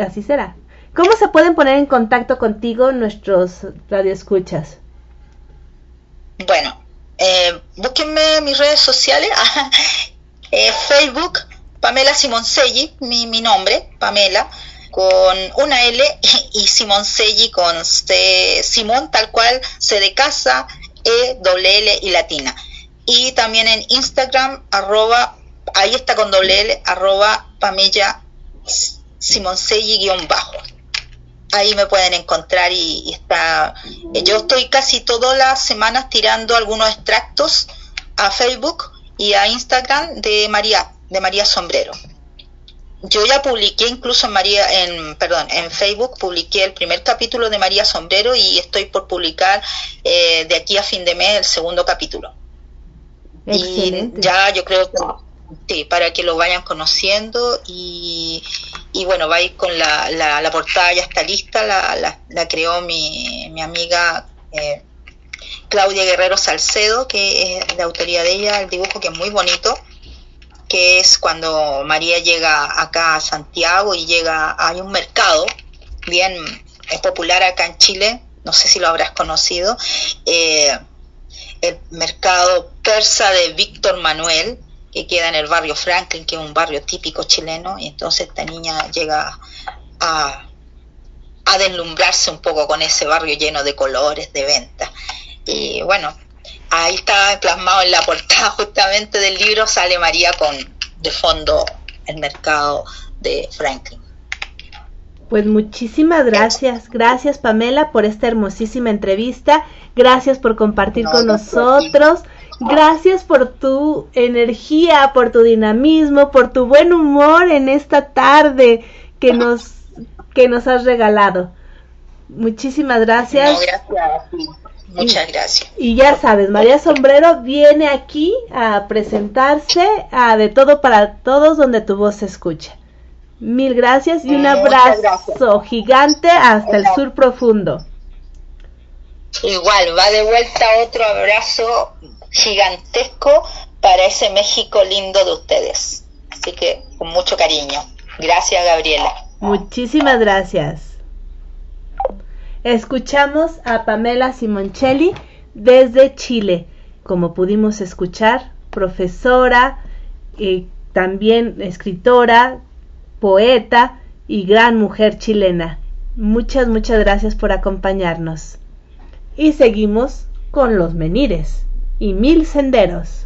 Así será. ¿Cómo se pueden poner en contacto contigo nuestros radioescuchas? Bueno, eh, búsquenme en mis redes sociales, eh, Facebook, Pamela Simonselli, mi, mi nombre, Pamela, con una L y Simonselli con C, Simón tal cual, C de casa, E, doble L y latina. Y también en Instagram, arroba, ahí está con doble L, arroba Pamela Simonselli guion bajo ahí me pueden encontrar y, y está eh, yo estoy casi todas las semanas tirando algunos extractos a Facebook y a Instagram de María de María Sombrero. Yo ya publiqué incluso en María en perdón en Facebook publiqué el primer capítulo de María Sombrero y estoy por publicar eh, de aquí a fin de mes el segundo capítulo. Excelente. y ya yo creo que sí, para que lo vayan conociendo y, y bueno, va a ir con la, la, la portada, ya está lista, la, la, la creó mi, mi amiga eh, Claudia Guerrero Salcedo, que es de autoría de ella, el dibujo que es muy bonito, que es cuando María llega acá a Santiago y llega, hay un mercado bien es popular acá en Chile, no sé si lo habrás conocido, eh, el mercado persa de Víctor Manuel, que queda en el barrio Franklin, que es un barrio típico chileno, y entonces esta niña llega a, a deslumbrarse un poco con ese barrio lleno de colores, de venta. Y bueno, ahí está plasmado en la portada justamente del libro, sale María con de fondo el mercado de Franklin. Pues muchísimas gracias, gracias Pamela por esta hermosísima entrevista, gracias por compartir No, con no, nosotros, gracias por tu energía, por tu dinamismo, por tu buen humor en esta tarde que nos que nos has regalado. Muchísimas gracias. No. Muchas gracias. Y ya sabes, María Sombrero viene aquí a presentarse a De Todo para Todos donde tu voz se escucha. Mil gracias y un abrazo gracias. gigante hasta el sur profundo. Igual, va de vuelta otro abrazo gigantesco para ese México lindo de ustedes. Así que con mucho cariño. Gracias, Gabriela. Muchísimas gracias. Escuchamos a Pamela Simoncelli desde Chile. Como pudimos escuchar, profesora, y también escritora, poeta y gran mujer chilena. Muchas, muchas gracias por acompañarnos. Y seguimos con los menires y mil senderos.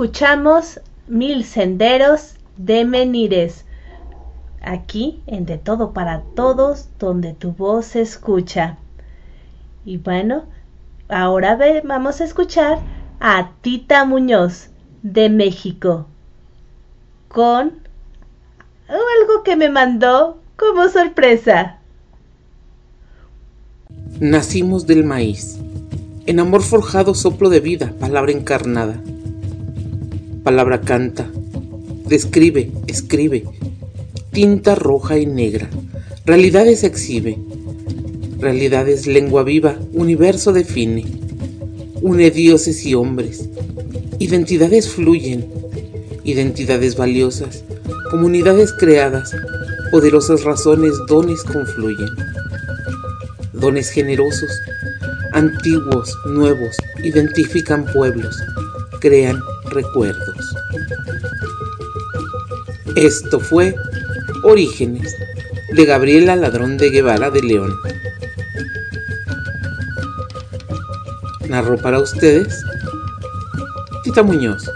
Escuchamos Mil Senderos de Menires. Aquí en De Todo para Todos, donde tu voz se escucha. Y bueno, ahora ve- vamos a escuchar a Tita Muñoz de México con algo que me mandó como sorpresa. Nacimos del maíz. En amor forjado soplo de vida, palabra encarnada. Palabra canta, describe, escribe. Tinta roja y negra. Realidades exhibe. Realidades lengua viva, universo define. Une dioses y hombres. Identidades fluyen. Identidades valiosas. Comunidades creadas. Poderosas razones, dones confluyen dones generosos, antiguos, nuevos, identifican pueblos, crean recuerdos. Esto fue Orígenes de Gabriela Ladrón de Guevara de León. Narró para ustedes Tita Muñoz.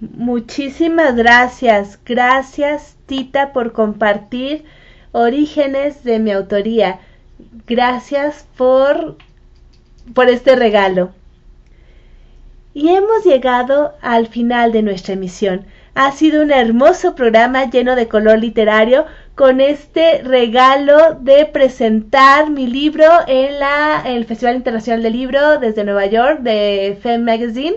Muchísimas gracias, gracias Tita por compartir orígenes de mi autoría. Gracias por por este regalo. Y hemos llegado al final de nuestra emisión. Ha sido un hermoso programa lleno de color literario con este regalo de presentar mi libro en la el Festival Internacional del Libro desde Nueva York de Femme Magazine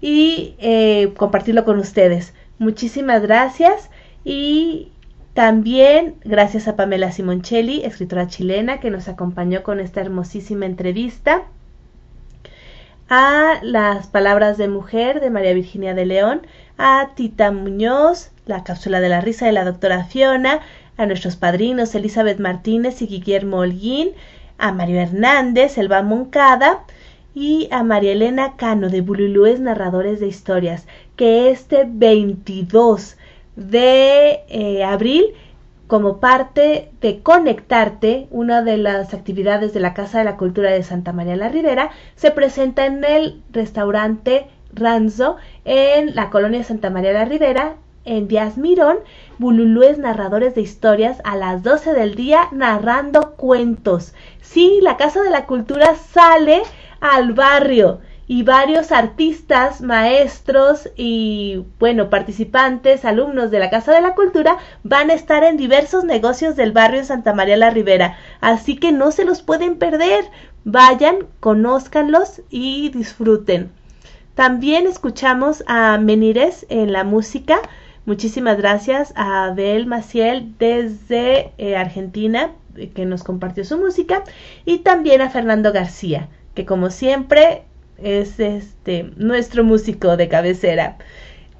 y eh, compartirlo con ustedes. Muchísimas gracias y también gracias a Pamela Simoncelli, escritora chilena, que nos acompañó con esta hermosísima entrevista. A las palabras de mujer de María Virginia de León, a Tita Muñoz, la cápsula de la risa de la doctora Fiona, a nuestros padrinos Elizabeth Martínez y Guillermo Holguín, a Mario Hernández, Elba Moncada, y a María Elena Cano de Bululúes Narradores de Historias, que este 22 de eh, abril, como parte de Conectarte, una de las actividades de la Casa de la Cultura de Santa María la Ribera, se presenta en el restaurante Ranzo en la colonia Santa María la Ribera, en Díaz Mirón, Bululúes narradores de historias a las 12 del día narrando cuentos. Sí, la Casa de la Cultura sale al barrio y varios artistas, maestros y, bueno, participantes, alumnos de la Casa de la Cultura van a estar en diversos negocios del barrio en Santa María la Ribera. Así que no se los pueden perder. Vayan, conózcanlos y disfruten. También escuchamos a Menires en la música. Muchísimas gracias a Abel Maciel desde eh, Argentina eh, que nos compartió su música y también a Fernando García que como siempre es este nuestro músico de cabecera.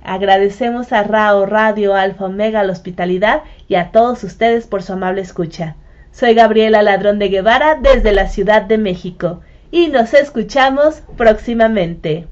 Agradecemos a Rao Radio Alfa Omega la hospitalidad y a todos ustedes por su amable escucha. Soy Gabriela Ladrón de Guevara desde la Ciudad de México y nos escuchamos próximamente.